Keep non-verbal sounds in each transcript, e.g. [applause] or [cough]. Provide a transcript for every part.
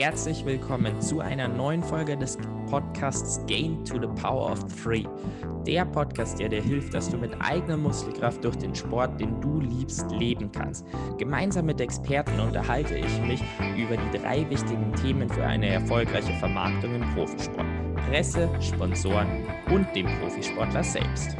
Herzlich willkommen zu einer neuen Folge des Podcasts Gain to the Power of Three. Der Podcast, der dir hilft, dass du mit eigener Muskelkraft durch den Sport, den du liebst, leben kannst. Gemeinsam mit Experten unterhalte ich mich über die drei wichtigen Themen für eine erfolgreiche Vermarktung im Profisport. Presse, Sponsoren und dem Profisportler selbst.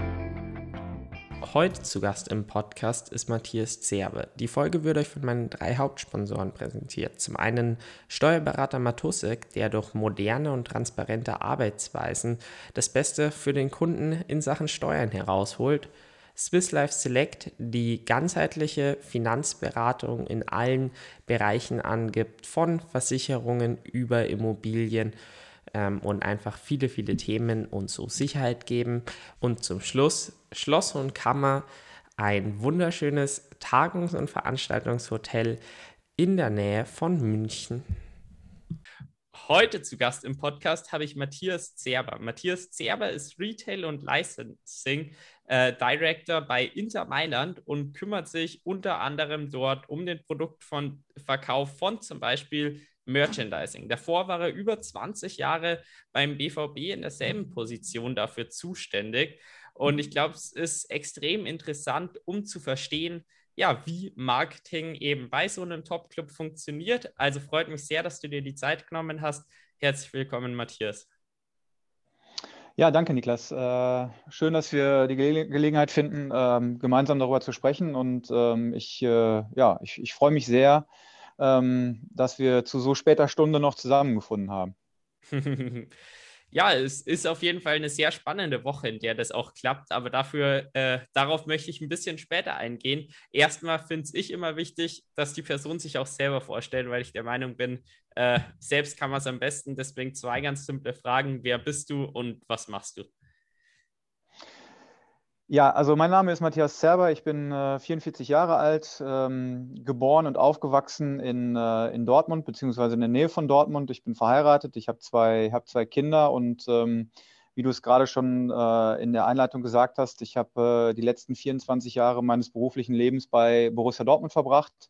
Heute zu Gast im Podcast ist Matthias Zerbe. Die Folge wird euch von meinen drei Hauptsponsoren präsentiert. Zum einen Steuerberater Matusek, der durch moderne und transparente Arbeitsweisen das Beste für den Kunden in Sachen Steuern herausholt. Swiss Life Select, die ganzheitliche Finanzberatung in allen Bereichen angibt, von Versicherungen über Immobilien ähm, und einfach viele, viele Themen und so Sicherheit geben. Und zum Schluss Schloss und Kammer, ein wunderschönes Tagungs- und Veranstaltungshotel in der Nähe von München. Heute zu Gast im Podcast habe ich Matthias Zerber. Matthias Zerber ist Retail und Licensing äh, Director bei Inter Mailand und kümmert sich unter anderem dort um den Produktverkauf von zum Beispiel Merchandising. Davor war er über 20 Jahre beim BVB in derselben Position dafür zuständig. Und ich glaube, es ist extrem interessant, um zu verstehen, ja, wie Marketing eben bei so einem Top-Club funktioniert. Also freut mich sehr, dass du dir die Zeit genommen hast. Herzlich willkommen, Matthias. Ja, danke, Niklas. Äh, schön, dass wir die Ge Gelegenheit finden, ähm, gemeinsam darüber zu sprechen. Und ähm, ich, äh, ja, ich, ich freue mich sehr, ähm, dass wir zu so später Stunde noch zusammengefunden haben. [laughs] ja, es ist auf jeden Fall eine sehr spannende Woche, in der das auch klappt. Aber dafür, äh, darauf möchte ich ein bisschen später eingehen. Erstmal finde ich immer wichtig, dass die Person sich auch selber vorstellt, weil ich der Meinung bin, äh, selbst kann man es am besten. Deswegen zwei ganz simple Fragen. Wer bist du und was machst du? Ja, also mein Name ist Matthias Zerber, ich bin äh, 44 Jahre alt, ähm, geboren und aufgewachsen in, äh, in Dortmund, beziehungsweise in der Nähe von Dortmund. Ich bin verheiratet, ich habe zwei, hab zwei Kinder und ähm, wie du es gerade schon äh, in der Einleitung gesagt hast, ich habe äh, die letzten 24 Jahre meines beruflichen Lebens bei Borussia Dortmund verbracht.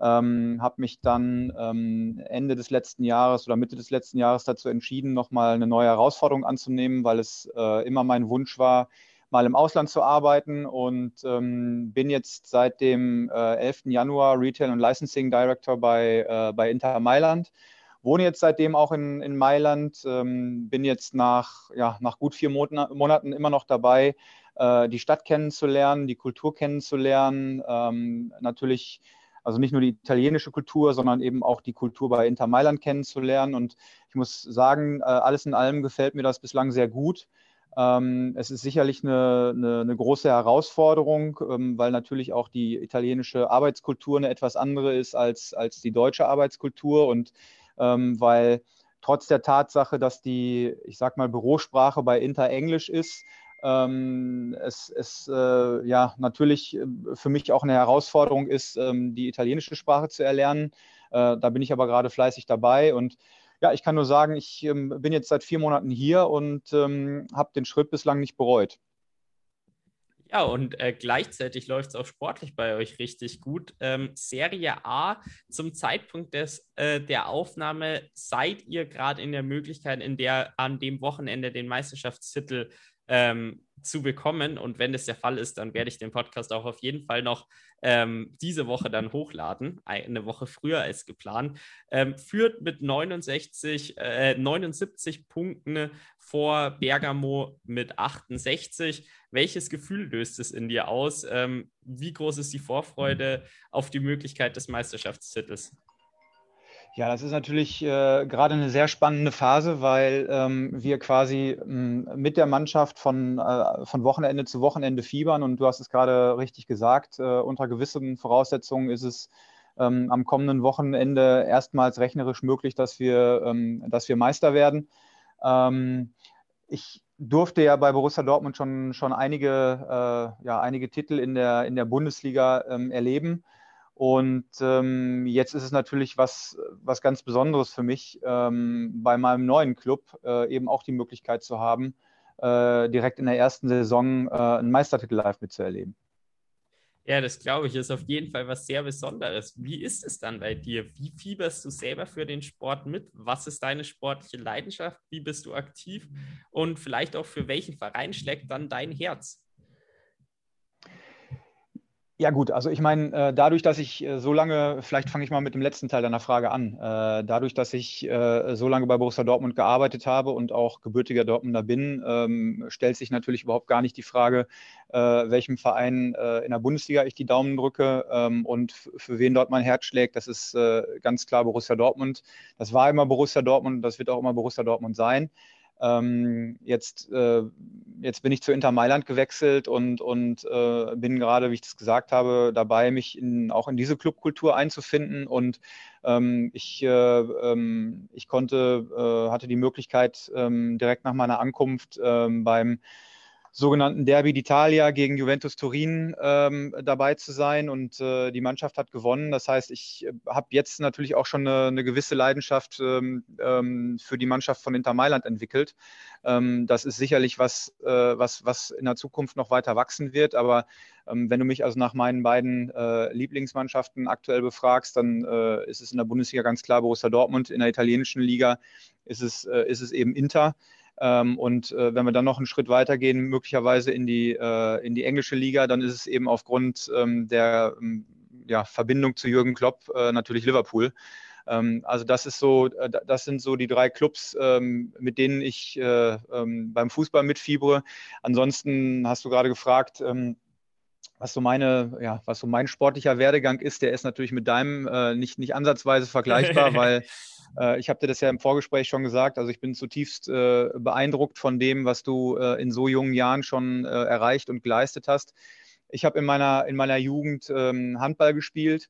Ähm, habe mich dann ähm, Ende des letzten Jahres oder Mitte des letzten Jahres dazu entschieden, nochmal eine neue Herausforderung anzunehmen, weil es äh, immer mein Wunsch war, mal im Ausland zu arbeiten und ähm, bin jetzt seit dem äh, 11. Januar Retail und Licensing Director bei, äh, bei Inter Mailand. Wohne jetzt seitdem auch in, in Mailand, ähm, bin jetzt nach, ja, nach gut vier Monaten, Monaten immer noch dabei, äh, die Stadt kennenzulernen, die Kultur kennenzulernen. Ähm, natürlich, also nicht nur die italienische Kultur, sondern eben auch die Kultur bei Inter Mailand kennenzulernen. Und ich muss sagen, äh, alles in allem gefällt mir das bislang sehr gut. Ähm, es ist sicherlich eine, eine, eine große Herausforderung, ähm, weil natürlich auch die italienische Arbeitskultur eine etwas andere ist als, als die deutsche Arbeitskultur und ähm, weil trotz der Tatsache, dass die, ich sag mal, Bürosprache bei Inter Englisch ist, ähm, es, es äh, ja natürlich äh, für mich auch eine Herausforderung ist, ähm, die italienische Sprache zu erlernen. Äh, da bin ich aber gerade fleißig dabei und ja, ich kann nur sagen, ich ähm, bin jetzt seit vier Monaten hier und ähm, habe den Schritt bislang nicht bereut. Ja, und äh, gleichzeitig läuft es auch sportlich bei euch richtig gut. Ähm, Serie A, zum Zeitpunkt des, äh, der Aufnahme seid ihr gerade in der Möglichkeit, in der an dem Wochenende den Meisterschaftstitel ähm, zu bekommen. Und wenn das der Fall ist, dann werde ich den Podcast auch auf jeden Fall noch ähm, diese Woche dann hochladen, eine Woche früher als geplant. Ähm, führt mit 69, äh, 79 Punkten vor Bergamo mit 68. Welches Gefühl löst es in dir aus? Ähm, wie groß ist die Vorfreude auf die Möglichkeit des Meisterschaftstitels? Ja, das ist natürlich äh, gerade eine sehr spannende Phase, weil ähm, wir quasi ähm, mit der Mannschaft von, äh, von Wochenende zu Wochenende fiebern. Und du hast es gerade richtig gesagt, äh, unter gewissen Voraussetzungen ist es ähm, am kommenden Wochenende erstmals rechnerisch möglich, dass wir, ähm, dass wir Meister werden. Ähm, ich durfte ja bei Borussia Dortmund schon, schon einige, äh, ja, einige Titel in der, in der Bundesliga ähm, erleben. Und ähm, jetzt ist es natürlich was, was ganz Besonderes für mich, ähm, bei meinem neuen Club äh, eben auch die Möglichkeit zu haben, äh, direkt in der ersten Saison äh, einen Meistertitel live mitzuerleben. Ja, das glaube ich, ist auf jeden Fall was sehr Besonderes. Wie ist es dann bei dir? Wie fieberst du selber für den Sport mit? Was ist deine sportliche Leidenschaft? Wie bist du aktiv? Und vielleicht auch für welchen Verein schlägt dann dein Herz? Ja gut, also ich meine, äh, dadurch, dass ich äh, so lange, vielleicht fange ich mal mit dem letzten Teil deiner Frage an, äh, dadurch, dass ich so lange bei Borussia Dortmund gearbeitet habe und auch gebürtiger Dortmunder bin, ähm, stellt sich natürlich überhaupt gar nicht die Frage, welchem Verein in der Bundesliga ich die Daumen drücke ähm, und für wen dort mein Herz schlägt. Das ist ganz klar Borussia Dortmund. Das war immer Borussia Dortmund und das wird auch immer Borussia Dortmund sein. Ähm, jetzt, äh, jetzt bin ich zu Inter Mailand gewechselt und, und äh, bin gerade, wie ich das gesagt habe, dabei, mich in, auch in diese Clubkultur einzufinden. Und ähm, ich, äh, ähm, ich konnte, äh, hatte die Möglichkeit, ähm, direkt nach meiner Ankunft ähm, beim sogenannten Derby d'Italia gegen Juventus Turin ähm, dabei zu sein und äh, die Mannschaft hat gewonnen. Das heißt, ich äh, habe jetzt natürlich auch schon eine, eine gewisse Leidenschaft ähm, ähm, für die Mannschaft von Inter Mailand entwickelt. Ähm, das ist sicherlich was, äh, was, was in der Zukunft noch weiter wachsen wird. Aber ähm, wenn du mich also nach meinen beiden äh, Lieblingsmannschaften aktuell befragst, dann äh, ist es in der Bundesliga ganz klar Borussia Dortmund. In der italienischen Liga ist es, äh, ist es eben Inter. Ähm, und äh, wenn wir dann noch einen Schritt weitergehen, möglicherweise in die, äh, in die englische Liga, dann ist es eben aufgrund ähm, der ähm, ja, Verbindung zu Jürgen Klopp äh, natürlich Liverpool. Ähm, also das ist so, äh, das sind so die drei Clubs, ähm, mit denen ich äh, ähm, beim Fußball mitfiebere. Ansonsten hast du gerade gefragt, was so meine, ja, was so mein sportlicher Werdegang ist, der ist natürlich mit deinem äh, nicht, nicht ansatzweise vergleichbar, [laughs] weil äh, ich habe dir das ja im Vorgespräch schon gesagt. Also ich bin zutiefst äh, beeindruckt von dem, was du äh, in so jungen Jahren schon äh, erreicht und geleistet hast. Ich habe in meiner, in meiner Jugend ähm, Handball gespielt.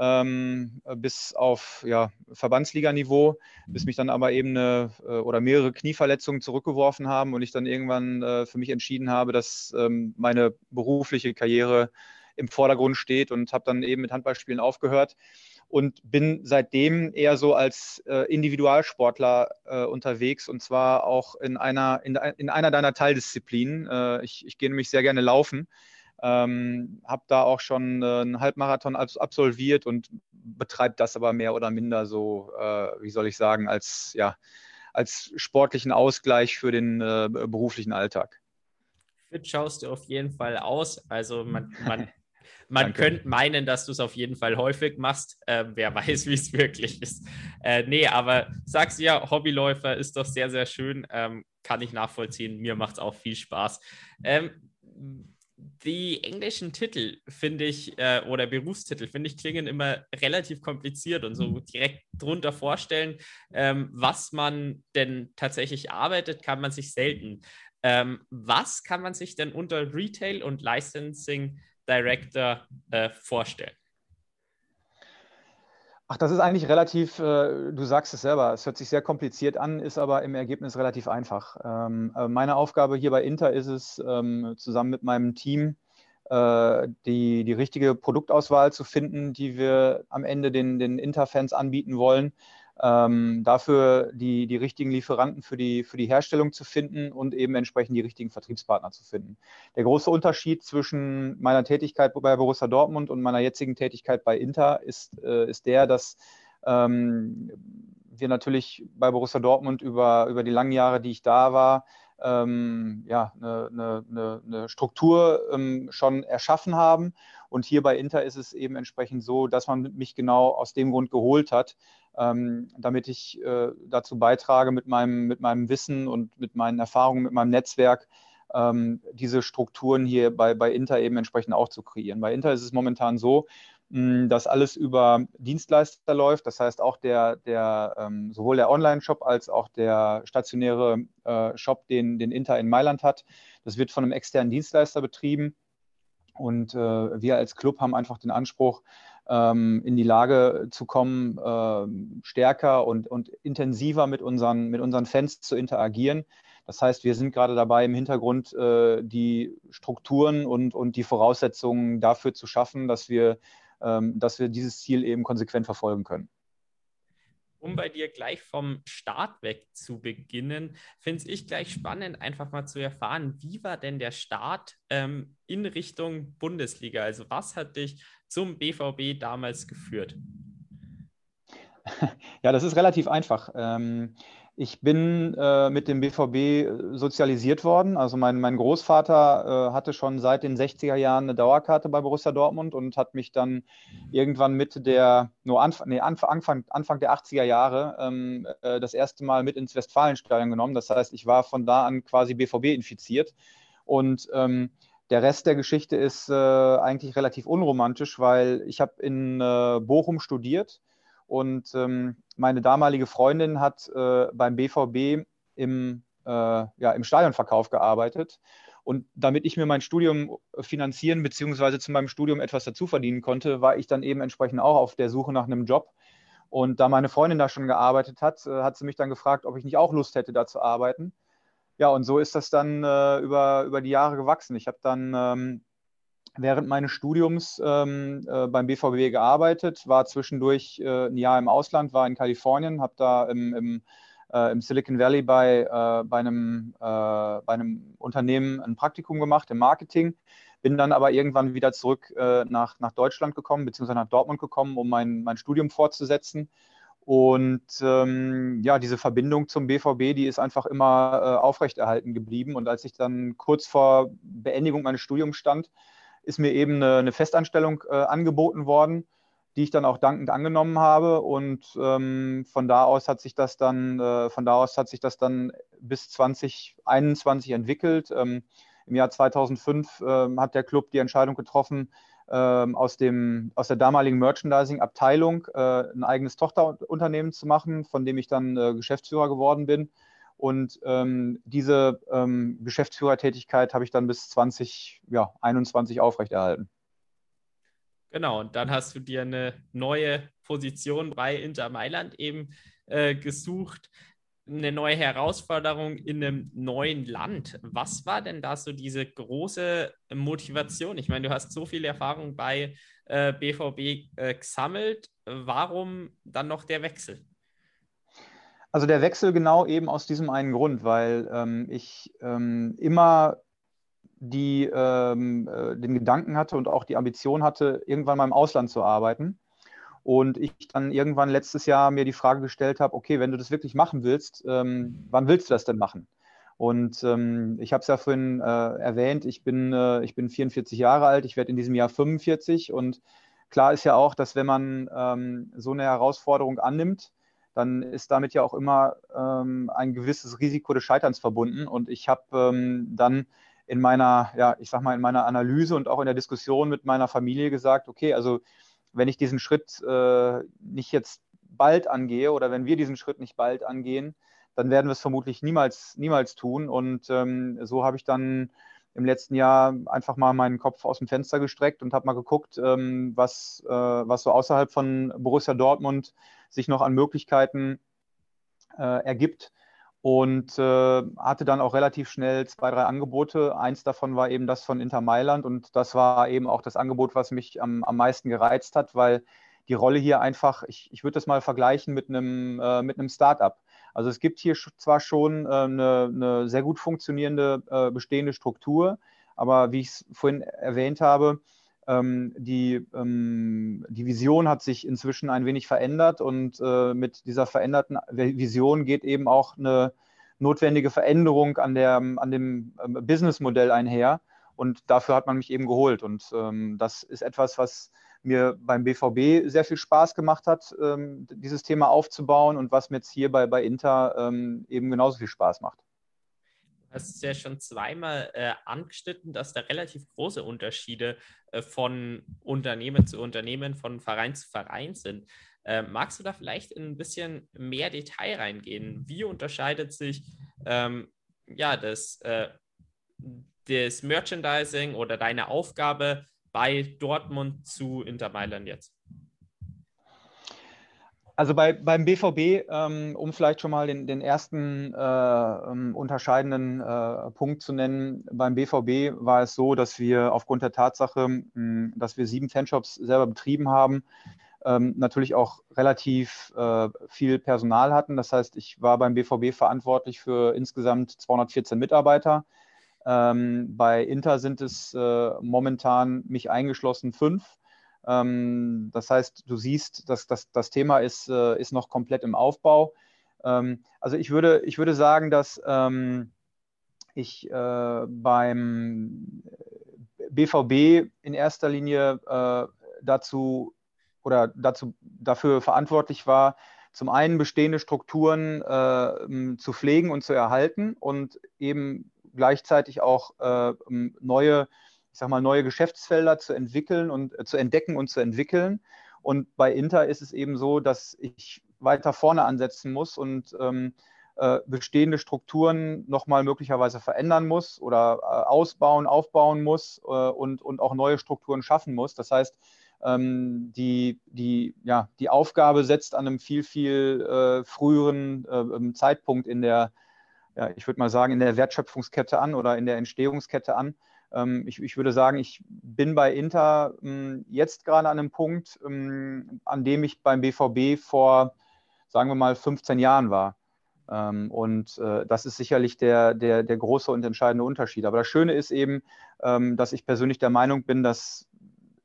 Ähm, bis auf ja, Verbandsliganiveau, bis mich dann aber eben eine äh, oder mehrere Knieverletzungen zurückgeworfen haben und ich dann irgendwann äh, für mich entschieden habe, dass ähm, meine berufliche Karriere im Vordergrund steht und habe dann eben mit Handballspielen aufgehört und bin seitdem eher so als äh, Individualsportler äh, unterwegs und zwar auch in einer, in, in einer deiner Teildisziplinen. Äh, ich, ich gehe nämlich sehr gerne laufen. Ähm, habe da auch schon äh, einen Halbmarathon absolviert und betreibe das aber mehr oder minder so, äh, wie soll ich sagen, als, ja, als sportlichen Ausgleich für den äh, beruflichen Alltag. Fit schaust du auf jeden Fall aus. Also man, man [laughs] Man könnte meinen, dass du es auf jeden Fall häufig machst. Äh, wer [laughs] weiß, wie es wirklich ist. Äh, nee, aber sagst du ja, Hobbyläufer ist doch sehr, sehr schön. Ähm, kann ich nachvollziehen. Mir macht es auch viel Spaß. Ähm, die englischen Titel finde ich, äh, oder Berufstitel, finde ich, klingen immer relativ kompliziert und so direkt drunter vorstellen, ähm, was man denn tatsächlich arbeitet, kann man sich selten. Ähm, was kann man sich denn unter Retail und Licensing Director äh, vorstellen? Ach, das ist eigentlich relativ, äh, du sagst es selber, es hört sich sehr kompliziert an, ist aber im Ergebnis relativ einfach. Ähm, äh, meine Aufgabe hier bei Inter ist es, ähm, zusammen mit meinem Team äh, die, die richtige Produktauswahl zu finden, die wir am Ende den, den Inter-Fans anbieten wollen ähm, dafür die, die richtigen Lieferanten für die, für die Herstellung zu finden und eben entsprechend die richtigen Vertriebspartner zu finden. Der große Unterschied zwischen meiner Tätigkeit bei Borussia Dortmund und meiner jetzigen Tätigkeit bei Inter ist, äh, ist der, dass ähm, wir natürlich bei Borussia Dortmund über, über die langen Jahre, die ich da war, ähm, ja, eine, eine, eine Struktur ähm, schon erschaffen haben. Und hier bei Inter ist es eben entsprechend so, dass man mich genau aus dem Grund geholt hat, ähm, damit ich äh, dazu beitrage, mit meinem, mit meinem Wissen und mit meinen Erfahrungen, mit meinem Netzwerk, ähm, diese Strukturen hier bei, bei Inter eben entsprechend auch zu kreieren. Bei Inter ist es momentan so, dass alles über Dienstleister läuft. Das heißt, auch der, der ähm, sowohl der Online-Shop als auch der stationäre äh, Shop, den, den Inter in Mailand hat, das wird von einem externen Dienstleister betrieben. Und äh, wir als Club haben einfach den Anspruch, ähm, in die Lage zu kommen, äh, stärker und, und intensiver mit unseren, mit unseren Fans zu interagieren. Das heißt, wir sind gerade dabei, im Hintergrund äh, die Strukturen und, und die Voraussetzungen dafür zu schaffen, dass wir, ähm, dass wir dieses Ziel eben konsequent verfolgen können. um bei dir gleich vom Start weg zu beginnen, finde ich gleich spannend, einfach mal zu erfahren, wie war denn der Start ähm, in Richtung Bundesliga? Also was hat dich zum BVB damals geführt? [laughs] Ja, das ist relativ einfach. Ähm, ich bin äh, mit dem BVB äh, sozialisiert worden. Also mein, mein Großvater äh, hatte schon seit den 60er Jahren eine Dauerkarte bei Borussia Dortmund und hat mich dann irgendwann Mitte der, nur Anf nee, Anfang, Anfang der 80er Jahre ähm, äh, das erste Mal mit ins Westfalenstadion genommen. Das heißt, ich war von da an quasi BVB infiziert. Und ähm, der Rest der Geschichte ist äh, eigentlich relativ unromantisch, weil ich habe in äh, Bochum studiert und ähm, meine damalige Freundin hat äh, beim BVB im, äh, ja, im Stadionverkauf gearbeitet. Und damit ich mir mein Studium finanzieren bzw. zu meinem Studium etwas dazu verdienen konnte, war ich dann eben entsprechend auch auf der Suche nach einem Job. Und da meine Freundin da schon gearbeitet hat, äh, hat sie mich dann gefragt, ob ich nicht auch Lust hätte, da zu arbeiten. Ja, und so ist das dann äh, über, über die Jahre gewachsen. Ich habe dann ähm, während meines Studiums ähm, äh, beim BVB gearbeitet, war zwischendurch äh, ein Jahr im Ausland, war in Kalifornien, habe da im, im, äh, im, Silicon Valley bei, äh, bei, einem, äh, bei einem Unternehmen ein Praktikum gemacht im Marketing, bin dann aber irgendwann wieder zurück äh, nach, nach Deutschland gekommen, beziehungsweise nach Dortmund gekommen, um mein, mein Studium fortzusetzen. Und ähm, ja, diese Verbindung zum BVB, die ist einfach immer aufrechterhalten geblieben. Und als ich dann kurz vor Beendigung meines Studiums stand, ist mir eben eine, eine Festanstellung äh, angeboten worden, die ich dann auch dankend angenommen habe. Und ähm, von da aus hat sich das dann, äh, von da aus hat sich das dann bis 2021 entwickelt. Ähm, Im Jahr 2005 äh, hat der Club die Entscheidung getroffen, ähm, aus, dem, aus der damaligen Merchandising-Abteilung äh, ein eigenes Tochterunternehmen zu machen, von dem ich dann äh, Geschäftsführer geworden bin. Und ähm, diese ähm, Geschäftsführertätigkeit habe ich dann bis 2021 ja, aufrechterhalten. Genau, und dann hast du dir eine neue Position bei Inter Mailand eben äh, gesucht, eine neue Herausforderung in einem neuen Land. Was war denn da so diese große Motivation? Ich meine, du hast so viel Erfahrung bei äh, BVB äh, gesammelt. Warum dann noch der Wechsel? Also der Wechsel genau eben aus diesem einen Grund, weil ähm, ich ähm, immer die, ähm, äh, den Gedanken hatte und auch die Ambition hatte, irgendwann mal im Ausland zu arbeiten. Und ich dann irgendwann letztes Jahr mir die Frage gestellt habe, okay, wenn du das wirklich machen willst, ähm, wann willst du das denn machen? Und ähm, ich habe es ja vorhin äh, erwähnt, ich bin, äh, ich bin 44 Jahre alt, ich werde in diesem Jahr 45 und klar ist ja auch, dass wenn man ähm, so eine Herausforderung annimmt, dann ist damit ja auch immer ähm, ein gewisses Risiko des Scheiterns verbunden. Und ich habe ähm, dann in meiner, ja, ich sag mal, in meiner Analyse und auch in der Diskussion mit meiner Familie gesagt, okay, also wenn ich diesen Schritt äh, nicht jetzt bald angehe oder wenn wir diesen Schritt nicht bald angehen, dann werden wir es vermutlich niemals, niemals tun. Und ähm, so habe ich dann im letzten Jahr einfach mal meinen Kopf aus dem Fenster gestreckt und habe mal geguckt, ähm, was, äh, was so außerhalb von Borussia Dortmund sich noch an Möglichkeiten äh, ergibt. Und äh, hatte dann auch relativ schnell zwei, drei Angebote. Eins davon war eben das von Inter Mailand und das war eben auch das Angebot, was mich am, am meisten gereizt hat, weil die Rolle hier einfach, ich, ich würde das mal vergleichen mit einem, äh, mit einem Start-up. Also es gibt hier zwar schon äh, eine, eine, sehr gut funktionierende äh, bestehende Struktur, aber wie ich es vorhin erwähnt habe, die, ähm, die Vision hat sich inzwischen ein wenig verändert und äh, mit dieser veränderten Vision geht eben auch eine notwendige Veränderung an, der, an dem ähm, Businessmodell einher. Und dafür hat man mich eben geholt. Und ähm, das ist etwas, was mir beim BVB sehr viel Spaß gemacht hat, ähm, dieses Thema aufzubauen und was mir jetzt hier bei, bei Inter ähm, eben genauso viel Spaß macht hast es ja schon zweimal äh, angeschnitten, dass da relativ große Unterschiede von Unternehmen zu Unternehmen, von Verein zu Verein sind. Äh, magst du da vielleicht in ein bisschen mehr Detail reingehen? Wie unterscheidet sich ähm, ja, das, äh, das Merchandising oder deine Aufgabe bei Dortmund zu Inter Mailand jetzt? Also bei, beim BVB, ähm, um vielleicht schon mal den, den ersten äh, ähm, unterscheidenden äh, Punkt zu nennen, beim BVB war es so, dass wir aufgrund der Tatsache, mh, dass wir sieben Fanshops selber betrieben haben, ähm, natürlich auch relativ äh, viel Personal hatten. Das heißt, ich war beim BVB verantwortlich für insgesamt 214 Mitarbeiter. Ähm, bei Inter sind es äh, momentan mich eingeschlossen fünf. Ähm, das heißt, du siehst, dass das, das Thema ist, äh, ist noch komplett im Aufbau. Ähm, also ich würde, ich würde sagen, dass ähm, ich äh, beim BVB in erster Linie äh, dazu oder dazu, dafür verantwortlich war, zum einen bestehende Strukturen äh, zu pflegen und zu erhalten und eben gleichzeitig auch äh, neue, ich sag mal, neue Geschäftsfelder zu entwickeln und äh, zu entdecken und zu entwickeln. Und bei Inter ist es eben so, dass ich weiter vorne ansetzen muss und ähm, äh, bestehende Strukturen nochmal möglicherweise verändern muss oder äh, ausbauen, aufbauen muss äh, und, und auch neue Strukturen schaffen muss. Das heißt, ähm, die, die, ja, die Aufgabe setzt an einem viel, viel äh, früheren äh, ähm, Zeitpunkt in der, ja, ich würde mal sagen, in der Wertschöpfungskette an oder in der Entstehungskette an. Ähm, ich, ich, würde sagen, ich bin bei Inter ähm, jetzt gerade an einem Punkt, ähm, an dem ich beim BVB vor, sagen wir mal, 15 Jahren war. Ähm, und äh, das ist sicherlich der, der, der große und entscheidende Unterschied. Aber das Schöne ist eben, dass ich persönlich der Meinung bin, dass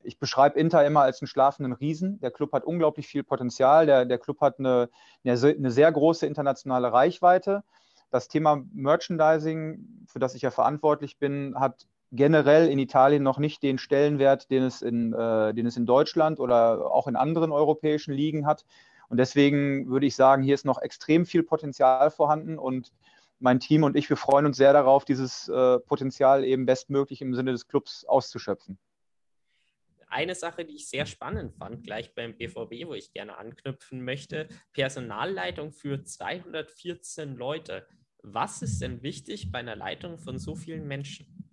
ich beschreibe Inter immer als einen schlafenden Riesen. Der Club hat unglaublich viel Potenzial. Der, der Club hat eine, eine, sehr große internationale Reichweite. Das Thema Merchandising, für das ich ja verantwortlich bin, hat generell in Italien noch nicht den Stellenwert, den es in, äh, den es in Deutschland oder auch in anderen europäischen Ligen hat. Und deswegen würde ich sagen, hier ist noch extrem viel Potenzial vorhanden und mein Team und ich, wir freuen uns sehr darauf, dieses äh, Potenzial eben bestmöglich im Sinne des Clubs auszuschöpfen eine Sache, die ich sehr spannend fand, gleich beim BVB, wo ich gerne anknüpfen möchte, Personalleitung für 214 Leute. Was ist denn wichtig bei einer Leitung von so vielen Menschen?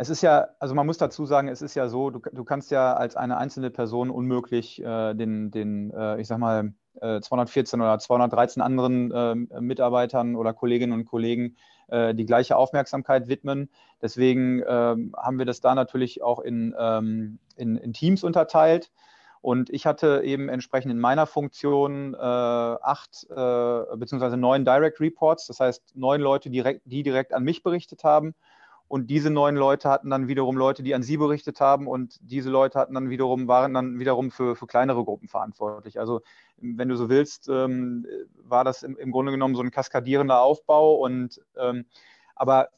Es ist ja, also man muss dazu sagen, es ist ja so, du, du kannst ja als eine einzelne Person unmöglich äh, den, den äh, ich sag mal, 214 äh, oder 213 anderen äh, Mitarbeitern oder Kolleginnen und Kollegen äh, die gleiche Aufmerksamkeit widmen. Deswegen ähm, haben wir das da natürlich auch in, ähm, in, in, Teams unterteilt. Und ich hatte eben entsprechend in meiner Funktion äh, acht äh, beziehungsweise neun Direct Reports, das heißt neun Leute, direkt, die direkt an mich berichtet haben und diese neun Leute hatten dann wiederum Leute, die an sie berichtet haben. Und diese Leute hatten dann wiederum, waren dann wiederum für, für kleinere Gruppen verantwortlich. Also, wenn du so willst, ähm, war das im, im, Grunde genommen so ein kaskadierender Aufbau. Und ähm, aber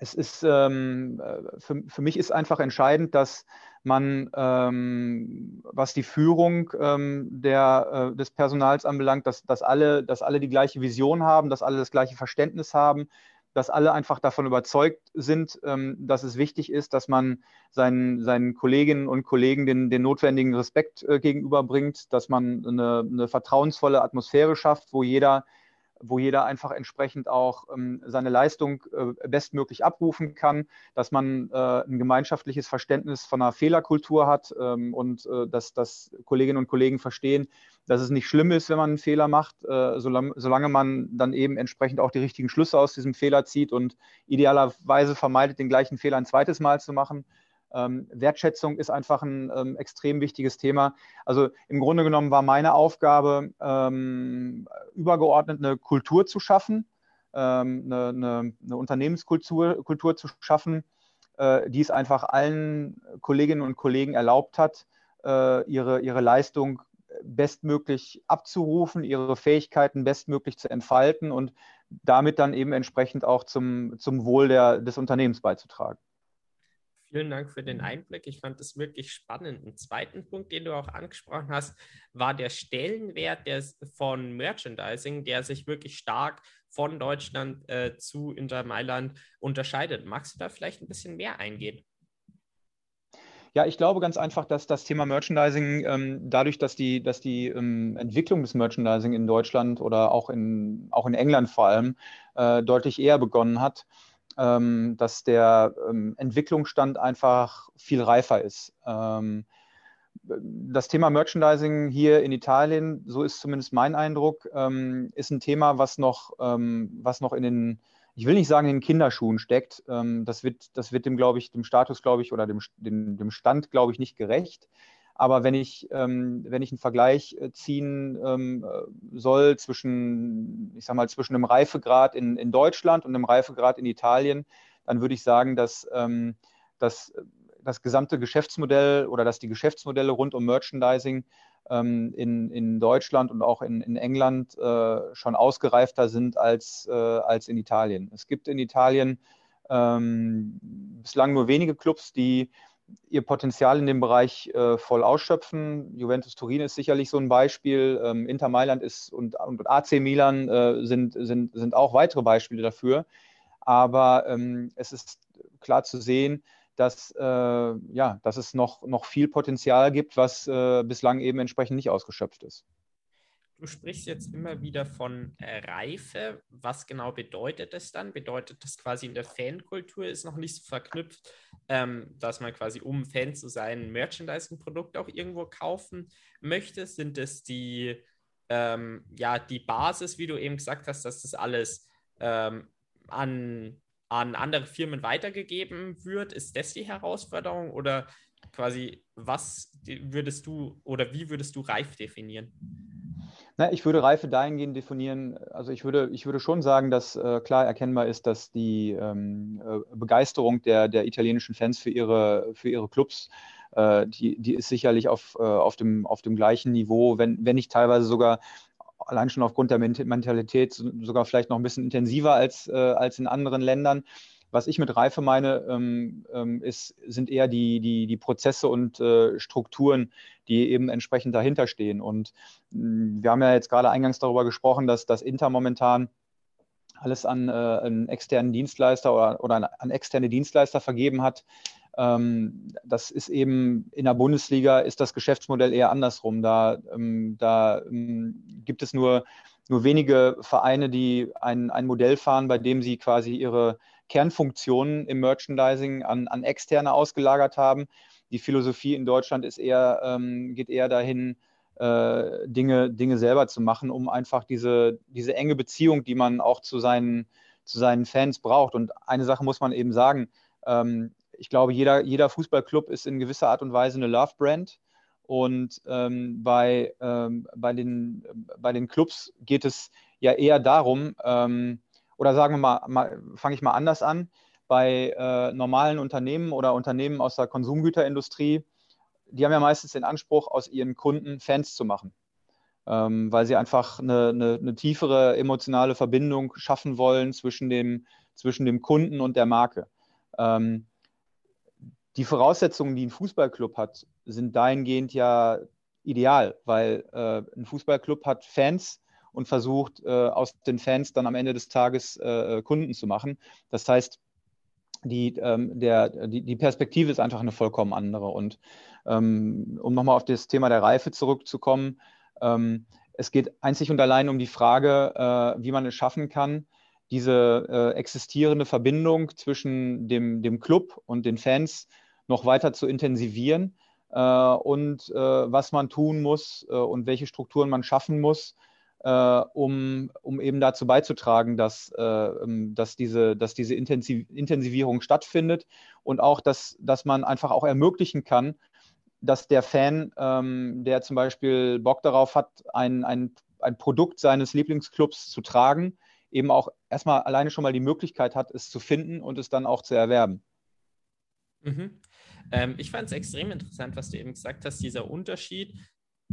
es ist ähm, für, für mich ist einfach entscheidend, dass man, ähm, was die Führung ähm, der, äh, des Personals anbelangt, dass, dass, alle, dass alle die gleiche Vision haben, dass alle das gleiche Verständnis haben, dass alle einfach davon überzeugt sind, ähm, dass es wichtig ist, dass man seinen, seinen Kolleginnen und Kollegen den, den notwendigen Respekt äh, gegenüberbringt, dass man eine, eine vertrauensvolle Atmosphäre schafft, wo jeder wo jeder einfach entsprechend auch ähm, seine Leistung äh, bestmöglich abrufen kann, dass man äh, ein gemeinschaftliches Verständnis von einer Fehlerkultur hat ähm, und äh, dass, dass Kolleginnen und Kollegen verstehen, dass es nicht schlimm ist, wenn man einen Fehler macht, äh, solange, solange man dann eben entsprechend auch die richtigen Schlüsse aus diesem Fehler zieht und idealerweise vermeidet, den gleichen Fehler ein zweites Mal zu machen. Ähm, Wertschätzung ist einfach ein ähm, extrem wichtiges Thema. Also im Grunde genommen war meine Aufgabe, ähm, übergeordnet eine Kultur zu schaffen, ähm, eine, eine, eine, Unternehmenskultur Kultur zu schaffen, äh, die es einfach allen Kolleginnen und Kollegen erlaubt hat, äh, ihre, ihre Leistung bestmöglich abzurufen, ihre Fähigkeiten bestmöglich zu entfalten und damit dann eben entsprechend auch zum, zum Wohl der, des Unternehmens beizutragen. Vielen Dank für den Einblick. Ich fand das wirklich spannend. Ein zweiten Punkt, den du auch angesprochen hast, war der Stellenwert des, von Merchandising, der sich wirklich stark von Deutschland äh, zu Inter Mailand unterscheidet. Magst du da vielleicht ein bisschen mehr eingehen? Ja, ich glaube ganz einfach, dass das Thema Merchandising ähm, dadurch, dass die, dass die ähm, Entwicklung des Merchandising in Deutschland oder auch in, auch in England vor allem äh, deutlich eher begonnen hat ähm, dass der ähm, Entwicklungsstand einfach viel reifer ist. Ähm, das Thema Merchandising hier in Italien, so ist zumindest mein Eindruck, ähm, ist ein Thema, was noch, ähm, was noch in den, ich will nicht sagen in den Kinderschuhen steckt. Ähm, das, wird, das wird dem, glaube ich, dem Status, glaube ich, oder dem, dem, dem Stand, glaube ich, nicht gerecht. Aber wenn ich, ähm, wenn ich einen Vergleich äh, ziehen ähm, äh, soll zwischen, ich sag mal, zwischen einem Reifegrad in, in Deutschland und einem Reifegrad in Italien, dann würde ich sagen, dass, ähm, dass das gesamte Geschäftsmodell oder dass die Geschäftsmodelle rund um Merchandising ähm, in, in Deutschland und auch in, in England äh, schon ausgereifter sind als, äh, als in Italien. Es gibt in Italien ähm, bislang nur wenige Clubs, die ihr Potenzial in dem Bereich äh, voll ausschöpfen. Juventus Turin ist sicherlich so ein Beispiel. Ähm, Inter Mailand ist und, und AC Milan äh, sind, sind, sind auch weitere Beispiele dafür. Aber ähm, es ist klar zu sehen, dass, äh, ja, dass es noch, noch viel Potenzial gibt, was äh, bislang eben entsprechend nicht ausgeschöpft ist. Du sprichst jetzt immer wieder von äh, Reife. Was genau bedeutet das dann? Bedeutet das quasi in der Fankultur ist noch nicht so verknüpft, ähm, dass man quasi, um Fan zu sein, Merchandising-Produkt auch irgendwo kaufen möchte? Sind es die, ähm, ja, die Basis, wie du eben gesagt hast, dass das alles ähm, an an andere Firmen weitergegeben wird? Ist das die Herausforderung oder quasi was würdest du oder wie würdest du reif definieren? Na, ich würde Reife dahingehend definieren, also ich würde, ich würde schon sagen, dass äh, klar erkennbar ist, dass die ähm, äh, Begeisterung der, der italienischen Fans für ihre, für ihre Clubs, äh, die, die ist sicherlich auf, äh, auf, dem, auf dem gleichen Niveau, wenn, wenn nicht teilweise sogar allein schon aufgrund der Mentalität sogar vielleicht noch ein bisschen intensiver als, äh, als in anderen Ländern. Was ich mit Reife meine, ähm, ähm, ist, sind eher die, die, die Prozesse und äh, Strukturen, die eben entsprechend dahinter stehen. Und mm, wir haben ja jetzt gerade eingangs darüber gesprochen, dass das Inter momentan alles an, äh, einen externen Dienstleister oder, oder an, an externe Dienstleister vergeben hat, ähm, das ist eben in der Bundesliga ist das Geschäftsmodell eher andersrum. Da, ähm, da ähm, gibt es nur, nur wenige Vereine, die ein, ein Modell fahren, bei dem sie quasi ihre Kernfunktionen im Merchandising an, an Externe ausgelagert haben. Die Philosophie in Deutschland ist eher, ähm, geht eher dahin, äh, Dinge, Dinge selber zu machen, um einfach diese, diese enge Beziehung, die man auch zu seinen, zu seinen Fans braucht. Und eine Sache muss man eben sagen, ähm, ich glaube, jeder, jeder Fußballclub ist in gewisser Art und Weise eine Love-Brand. Und ähm, bei, ähm, bei, den, bei den Clubs geht es ja eher darum, ähm, oder sagen wir mal, mal fange ich mal anders an, bei äh, normalen Unternehmen oder Unternehmen aus der Konsumgüterindustrie, die haben ja meistens den Anspruch, aus ihren Kunden Fans zu machen, ähm, weil sie einfach eine, eine, eine, tiefere emotionale Verbindung schaffen wollen zwischen dem, zwischen dem Kunden und der Marke. Ähm, die Voraussetzungen, die ein Fußballclub hat, sind dahingehend ja ideal, weil äh, ein Fußballclub hat Fans und versucht äh, aus den Fans dann am Ende des Tages äh, Kunden zu machen. Das heißt, die, ähm, der, die, die, Perspektive ist einfach eine vollkommen andere. Und ähm, um nochmal auf das Thema der Reife zurückzukommen, ähm, es geht einzig und allein um die Frage, äh, wie man es schaffen kann, diese äh, existierende Verbindung zwischen dem, dem Club und den Fans noch weiter zu intensivieren äh, und äh, was man tun muss äh, und welche Strukturen man schaffen muss, um, um eben dazu beizutragen, dass, äh, ähm, dass diese, dass diese Intensiv Intensivierung stattfindet und auch, dass, dass man einfach auch ermöglichen kann, dass der Fan, ähm, der zum Beispiel Bock darauf hat, ein, ein, ein Produkt seines Lieblingsclubs zu tragen, eben auch erstmal alleine schon mal die Möglichkeit hat, es zu finden und es dann auch zu erwerben. Mhm. Ähm, ich fand es extrem interessant, was du eben gesagt hast, dieser Unterschied,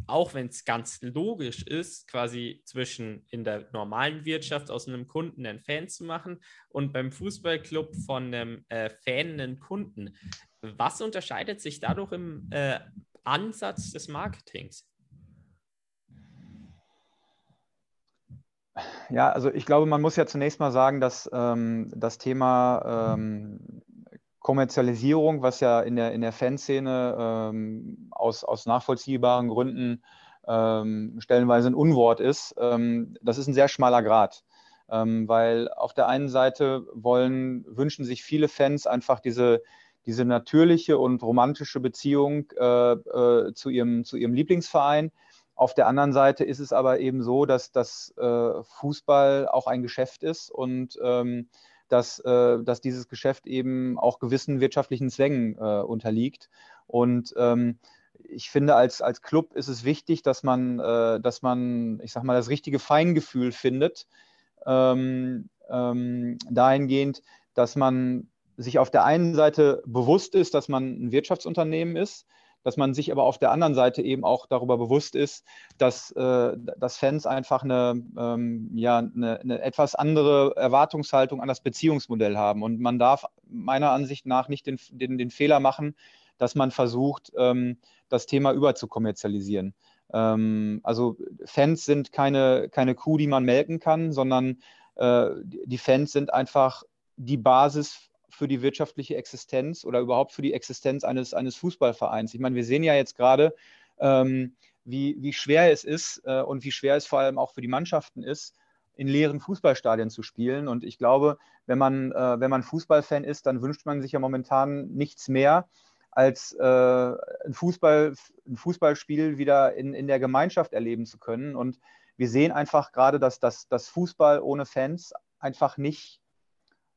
auch wenn es ganz logisch ist, quasi zwischen in der normalen Wirtschaft aus einem Kunden einen Fan zu machen und beim Fußballclub von einem äh, Fan einen Kunden. Was unterscheidet sich dadurch im äh, Ansatz des Marketings? Ja, also ich glaube, man muss ja zunächst mal sagen, dass ähm, das Thema ähm, Kommerzialisierung, was ja in der, in der Fanszene ähm, aus, aus nachvollziehbaren Gründen ähm, stellenweise ein Unwort ist, ähm, das ist ein sehr schmaler Grad. Ähm, weil auf der einen Seite wollen, wünschen sich viele Fans einfach diese, diese natürliche und romantische Beziehung äh, äh, zu, ihrem, zu ihrem Lieblingsverein. Auf der anderen Seite ist es aber eben so, dass das äh, Fußball auch ein Geschäft ist und ähm, dass, äh, dass dieses Geschäft eben auch gewissen wirtschaftlichen Zwängen äh, unterliegt. Und ähm, ich finde, als, als Club ist es wichtig, dass man, äh, dass man, ich sag mal, das richtige Feingefühl findet, ähm, ähm, dahingehend, dass man sich auf der einen Seite bewusst ist, dass man ein Wirtschaftsunternehmen ist, dass man sich aber auf der anderen Seite eben auch darüber bewusst ist, dass, äh, dass Fans einfach eine, ähm, ja, eine, eine, etwas andere Erwartungshaltung an das Beziehungsmodell haben. Und man darf meiner Ansicht nach nicht den, den, den Fehler machen, dass man versucht, ähm, das Thema überzukommerzialisieren. Ähm, also Fans sind keine, keine Kuh, die man melken kann, sondern äh, die Fans sind einfach die Basis für die wirtschaftliche Existenz oder überhaupt für die Existenz eines, eines Fußballvereins. Ich meine, wir sehen ja jetzt gerade, ähm, wie, wie schwer es ist äh, und wie schwer es vor allem auch für die Mannschaften ist, in leeren Fußballstadien zu spielen. Und ich glaube, wenn man, äh, wenn man Fußballfan ist, dann wünscht man sich ja momentan nichts mehr, als äh, ein, Fußball, ein Fußballspiel wieder in, in der Gemeinschaft erleben zu können. Und wir sehen einfach gerade, dass das Fußball ohne Fans einfach nicht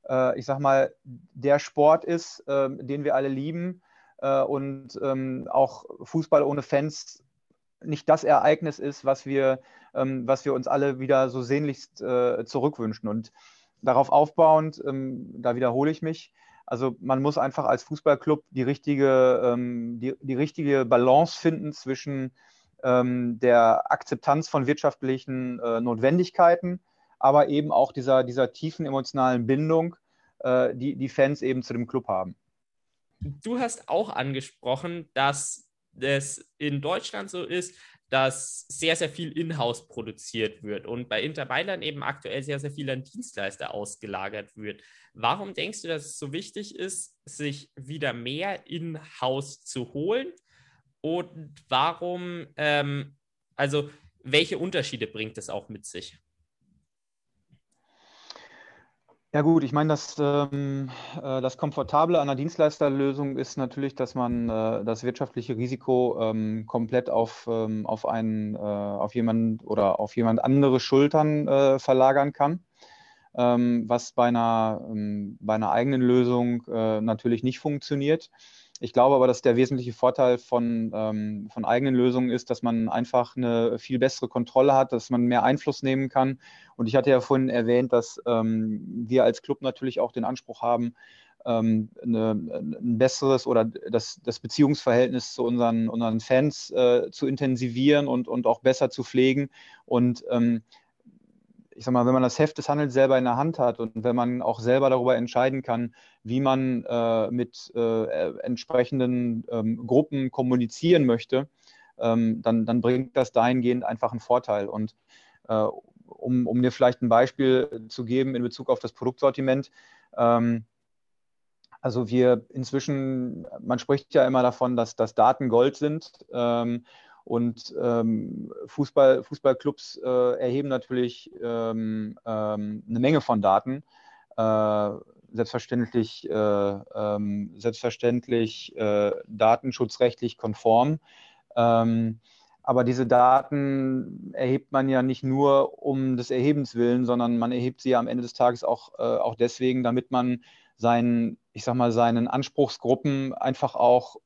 äh, ich sag mal, der Sport ist, äh, den wir alle lieben äh, und ähm, auch Fußball ohne Fans nicht das Ereignis ist, was wir, ähm, was wir uns alle wieder so sehnlichst äh, zurückwünschen. Und darauf aufbauend, ähm, da wiederhole ich mich, also man muss einfach als Fußballclub die richtige, ähm, die, die richtige Balance finden zwischen ähm, der Akzeptanz von wirtschaftlichen äh, Notwendigkeiten aber eben auch dieser, dieser tiefen emotionalen Bindung, äh, die die Fans eben zu dem Club haben. Du hast auch angesprochen, dass es in Deutschland so ist, dass sehr, sehr viel in-house produziert wird und bei Inter Mailand eben aktuell sehr, sehr viel an Dienstleister ausgelagert wird. Warum denkst du, dass es so wichtig ist, sich wieder mehr in-house zu holen? Und warum, ähm, also welche Unterschiede bringt es auch mit sich? Ja gut, ich meine, das, ähm, äh, das Komfortable an einer Dienstleisterlösung ist natürlich, dass man äh, das wirtschaftliche Risiko ähm, komplett auf, ähm, auf, einen, äh, auf jemand oder auf jemand andere Schultern äh, verlagern kann, ähm, was bei einer, ähm, bei einer eigenen Lösung äh, natürlich nicht funktioniert. Ich glaube aber, dass der wesentliche Vorteil von, ähm, von eigenen Lösungen ist, dass man einfach eine viel bessere Kontrolle hat, dass man mehr Einfluss nehmen kann. Und ich hatte ja vorhin erwähnt, dass ähm, wir als Club natürlich auch den Anspruch haben, ähm, eine, ein besseres oder das, das Beziehungsverhältnis zu unseren, unseren Fans äh, zu intensivieren und, und auch besser zu pflegen. Und ähm, ich sag mal, wenn man das Heft des Handels selber in der Hand hat und wenn man auch selber darüber entscheiden kann, wie man äh, mit äh, entsprechenden ähm, Gruppen kommunizieren möchte, ähm, dann, dann bringt das dahingehend einfach einen Vorteil. Und äh, um, um dir vielleicht ein Beispiel zu geben in Bezug auf das Produktsortiment, ähm, also wir inzwischen, man spricht ja immer davon, dass, dass Daten Gold sind. Ähm, und ähm, Fußball, Fußballclubs äh, erheben natürlich ähm, ähm, eine Menge von Daten. Äh, selbstverständlich, äh, ähm, selbstverständlich äh, datenschutzrechtlich konform. Ähm, aber diese Daten erhebt man ja nicht nur um des Erhebens willen, sondern man erhebt sie ja am Ende des Tages auch, äh, auch deswegen, damit man seinen, ich sag mal, seinen Anspruchsgruppen einfach auch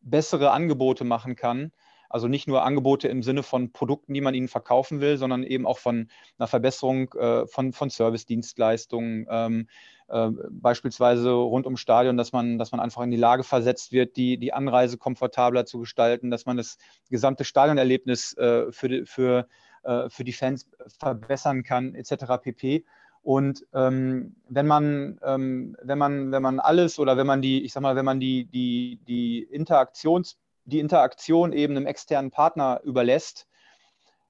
bessere Angebote machen kann also nicht nur Angebote im Sinne von Produkten, die man ihnen verkaufen will, sondern eben auch von einer Verbesserung äh, von, von Service-Dienstleistungen, ähm, äh, beispielsweise rund ums Stadion, dass man, dass man einfach in die Lage versetzt wird, die, die Anreise komfortabler zu gestalten, dass man das gesamte Stadionerlebnis äh, für, die, für, äh, für die Fans verbessern kann, etc. pp. Und ähm, wenn man, ähm, wenn man, wenn man alles oder wenn man die, ich sag mal, wenn man die, die, die Interaktions die Interaktion eben einem externen Partner überlässt,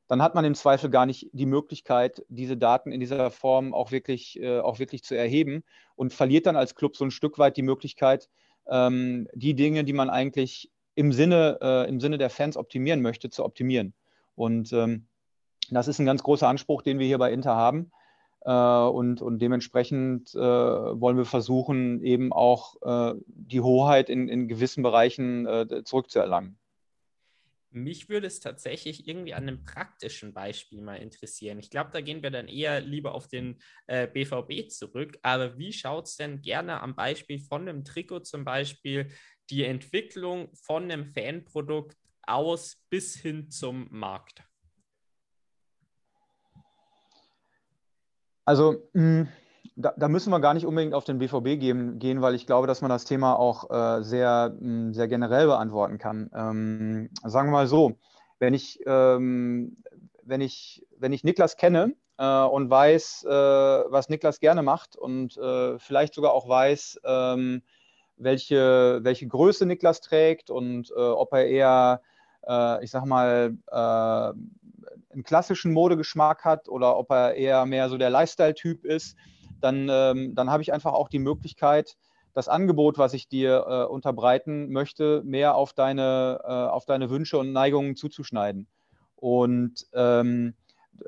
dann hat man im Zweifel gar nicht die Möglichkeit, diese Daten in dieser Form auch wirklich, äh, auch wirklich zu erheben und verliert dann als Club so ein Stück weit die Möglichkeit, ähm, die Dinge, die man eigentlich im Sinne, äh, im Sinne der Fans optimieren möchte, zu optimieren. Und ähm, das ist ein ganz großer Anspruch, den wir hier bei Inter haben. Äh, und, und dementsprechend äh, wollen wir versuchen, eben auch äh, die Hoheit in, in gewissen Bereichen zurückzuerlangen. Mich würde es tatsächlich irgendwie an einem praktischen Beispiel mal interessieren. Ich glaube, da gehen wir dann eher lieber auf den äh, BVB zurück. Aber wie schaut es denn gerne am Beispiel von einem Trikot zum Beispiel die Entwicklung von einem Fanprodukt aus bis hin zum Markt? Also, mh, da, da, müssen wir gar nicht unbedingt auf den BVB gehen, gehen weil ich glaube, dass man das Thema auch äh, sehr, sehr generell beantworten kann. Ähm, sagen wir mal so, wenn ich, ähm, wenn ich, wenn ich Niklas kenne äh, und weiß, äh, was Niklas gerne macht und äh, vielleicht sogar auch weiß, ähm, welche, welche Größe Niklas trägt und äh, ob er eher, äh, ich sag mal, einen klassischen Modegeschmack hat oder ob er eher mehr so der Lifestyle-Typ ist, dann, ähm, dann habe ich einfach auch die Möglichkeit, das Angebot, was ich dir äh, unterbreiten möchte, mehr auf deine, äh, auf deine Wünsche und Neigungen zuzuschneiden. Und ähm,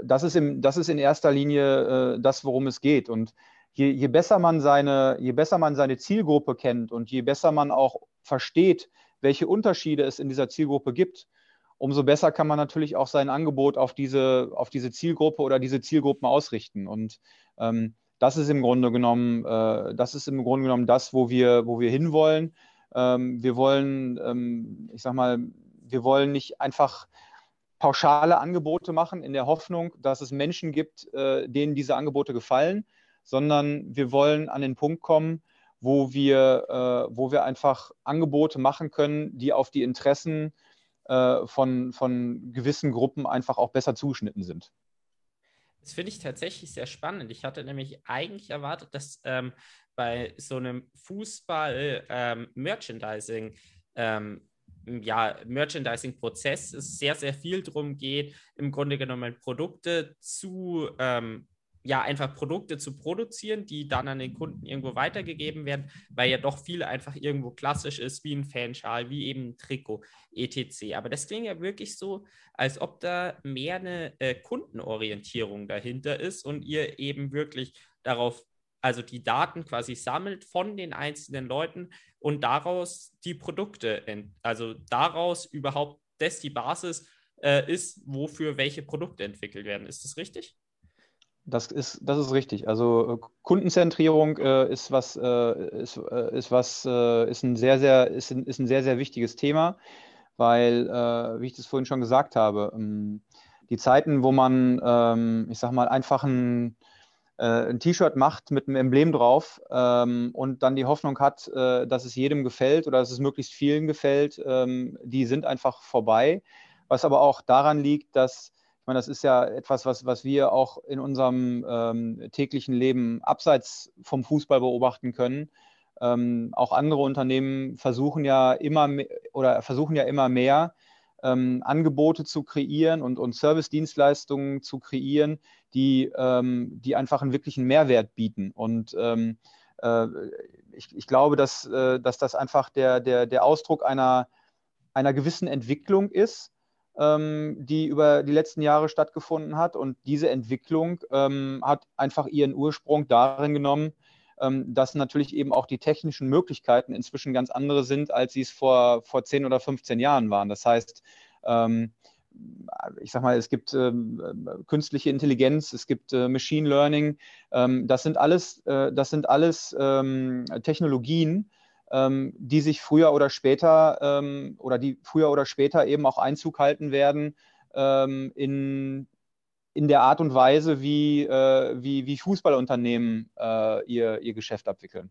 das, ist im, das ist in erster Linie äh, das, worum es geht. Und je, je, besser man seine, je besser man seine Zielgruppe kennt und je besser man auch versteht, welche Unterschiede es in dieser Zielgruppe gibt, umso besser kann man natürlich auch sein Angebot auf diese, auf diese Zielgruppe oder diese Zielgruppen ausrichten. Und ähm, das ist im Grunde genommen, äh, das ist im Grunde genommen das, wo wir, wo wir hinwollen. Ähm, wir wollen, ähm, ich sag mal, wir wollen nicht einfach pauschale Angebote machen in der Hoffnung, dass es Menschen gibt, äh, denen diese Angebote gefallen, sondern wir wollen an den Punkt kommen, wo wir, äh, wo wir einfach Angebote machen können, die auf die Interessen äh, von, von gewissen Gruppen einfach auch besser zugeschnitten sind. Das finde ich tatsächlich sehr spannend. Ich hatte nämlich eigentlich erwartet, dass ähm, bei so einem Fußball-Merchandising ähm, ähm, ja, Merchandising-Prozess es sehr, sehr viel darum geht, im Grunde genommen Produkte zu ähm, ja einfach Produkte zu produzieren, die dann an den Kunden irgendwo weitergegeben werden, weil ja doch viel einfach irgendwo klassisch ist, wie ein Fanschal, wie eben ein Trikot, etc. Aber das klingt ja wirklich so, als ob da mehr eine äh, Kundenorientierung dahinter ist und ihr eben wirklich darauf, also die Daten quasi sammelt von den einzelnen Leuten und daraus die Produkte, also daraus überhaupt das die Basis äh, ist, wofür welche Produkte entwickelt werden. Ist das richtig? Das ist, das ist richtig. Also äh, Kundenzentrierung äh, ist was, äh, ist, äh, ist was, äh, ist ein sehr, sehr, ist ein, ist ein sehr, sehr wichtiges Thema, weil, äh, wie ich das vorhin schon gesagt habe, ähm, die Zeiten, wo man, ähm, ich sag mal, einfach ein, ein T-Shirt macht mit einem Emblem drauf ähm, und dann die Hoffnung hat, dass es jedem gefällt oder dass es möglichst vielen gefällt, ähm, die sind einfach vorbei. Was aber auch daran liegt, dass ich meine, das ist ja etwas, was, was wir auch in unserem ähm, täglichen Leben abseits vom Fußball beobachten können. Ähm, auch andere Unternehmen versuchen ja immer mehr, oder versuchen ja immer mehr ähm, Angebote zu kreieren und, und Service-Dienstleistungen zu kreieren, die, ähm, die einfach einen wirklichen Mehrwert bieten. Und ähm, äh, ich, ich, glaube, dass, äh, dass das einfach der, der, der Ausdruck einer, einer gewissen Entwicklung ist die über die letzten Jahre stattgefunden hat. Und diese Entwicklung ähm, hat einfach ihren Ursprung darin genommen, ähm, dass natürlich eben auch die technischen Möglichkeiten inzwischen ganz andere sind, als sie es vor, vor 10 oder 15 Jahren waren. Das heißt, ähm, ich sag mal, es gibt äh, künstliche Intelligenz, es gibt äh, Machine Learning. Ähm, das sind alles, äh, das sind alles ähm, Technologien, ähm, die sich früher oder später ähm, oder die früher oder später eben auch Einzug halten werden ähm, in, in der Art und Weise, wie, äh, wie, wie Fußballunternehmen äh, ihr, ihr Geschäft abwickeln.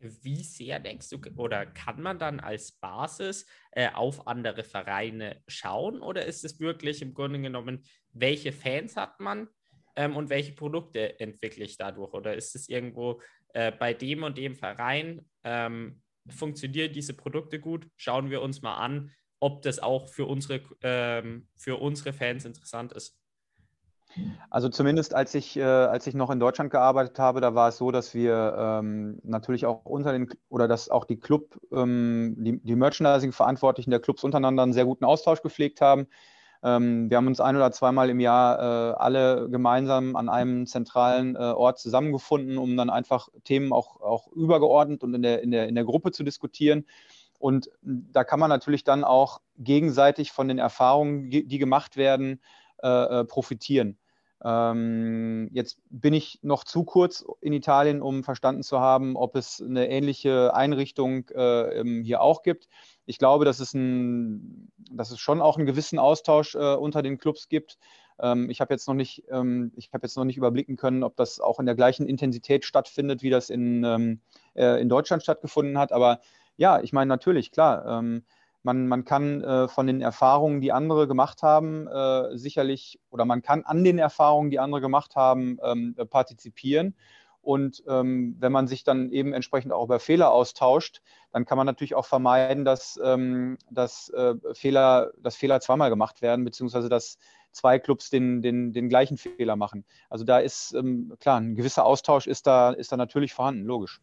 Wie sehr denkst du oder kann man dann als Basis äh, auf andere Vereine schauen oder ist es wirklich im Grunde genommen, welche Fans hat man ähm, und welche Produkte entwickle ich dadurch oder ist es irgendwo äh, bei dem und dem Verein ähm, funktionieren diese Produkte gut, schauen wir uns mal an, ob das auch für unsere, ähm, für unsere Fans interessant ist. Also zumindest als ich, äh, als ich noch in Deutschland gearbeitet habe, da war es so, dass wir ähm, natürlich auch unter den oder dass auch die Club, ähm, die, die Merchandising-Verantwortlichen der Clubs untereinander einen sehr guten Austausch gepflegt haben. Ähm, wir haben uns ein oder zweimal im Jahr äh, alle gemeinsam an einem zentralen äh, Ort zusammengefunden, um dann einfach Themen auch, auch übergeordnet und in der, in, der, in der Gruppe zu diskutieren. Und da kann man natürlich dann auch gegenseitig von den Erfahrungen, die gemacht werden, äh, äh profitieren. Ähm, jetzt bin ich noch zu kurz in Italien, um verstanden zu haben, ob es eine ähnliche Einrichtung äh, hier auch gibt. Ich glaube, dass es, ein, dass es schon auch einen gewissen Austausch äh, unter den Clubs gibt. Ähm, ich habe jetzt noch nicht, ähm, habe jetzt noch nicht überblicken können, ob das auch in der gleichen Intensität stattfindet, wie das in, ähm, äh, in Deutschland stattgefunden hat. Aber ja, ich meine natürlich, klar. Ähm, man, man kann äh, von den Erfahrungen, die andere gemacht haben, äh, sicherlich, oder man kann an den Erfahrungen, die andere gemacht haben, ähm, partizipieren. Und ähm, wenn man sich dann eben entsprechend auch über Fehler austauscht, dann kann man natürlich auch vermeiden, dass, ähm, dass, äh, Fehler, dass Fehler zweimal gemacht werden, beziehungsweise dass zwei Clubs den, den, den gleichen Fehler machen. Also da ist ähm, klar, ein gewisser Austausch ist da, ist da natürlich vorhanden, logisch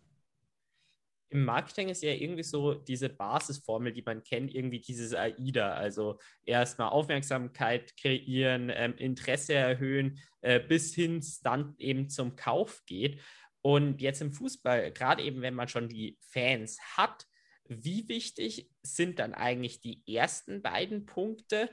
im Marketing ist ja irgendwie so diese Basisformel, die man kennt, irgendwie dieses AIDA. Also erstmal Aufmerksamkeit kreieren, ähm, Interesse erhöhen, äh, bis hin dann eben zum Kauf geht. Und jetzt im Fußball, gerade eben, wenn man schon die Fans hat, wie wichtig sind dann eigentlich die ersten beiden Punkte?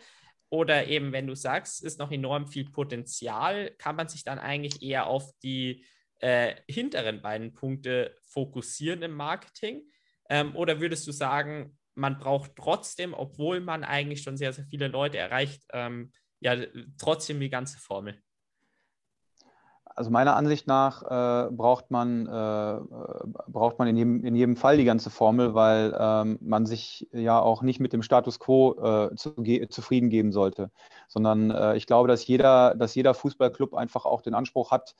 Oder eben, wenn du sagst, ist noch enorm viel Potenzial, kann man sich dann eigentlich eher auf die äh, hinteren beiden Punkte fokussieren im Marketing? Ähm, oder würdest du sagen, man braucht trotzdem, obwohl man eigentlich schon sehr, sehr viele Leute erreicht, ähm, ja, trotzdem die ganze Formel? Also meiner Ansicht nach äh, braucht man, äh, braucht man in jedem, in jedem Fall die ganze Formel, weil ähm, man sich ja auch nicht mit dem Status quo äh, zu, zufrieden geben sollte, sondern äh, ich glaube, dass jeder, dass jeder Fußballclub einfach auch den Anspruch hat,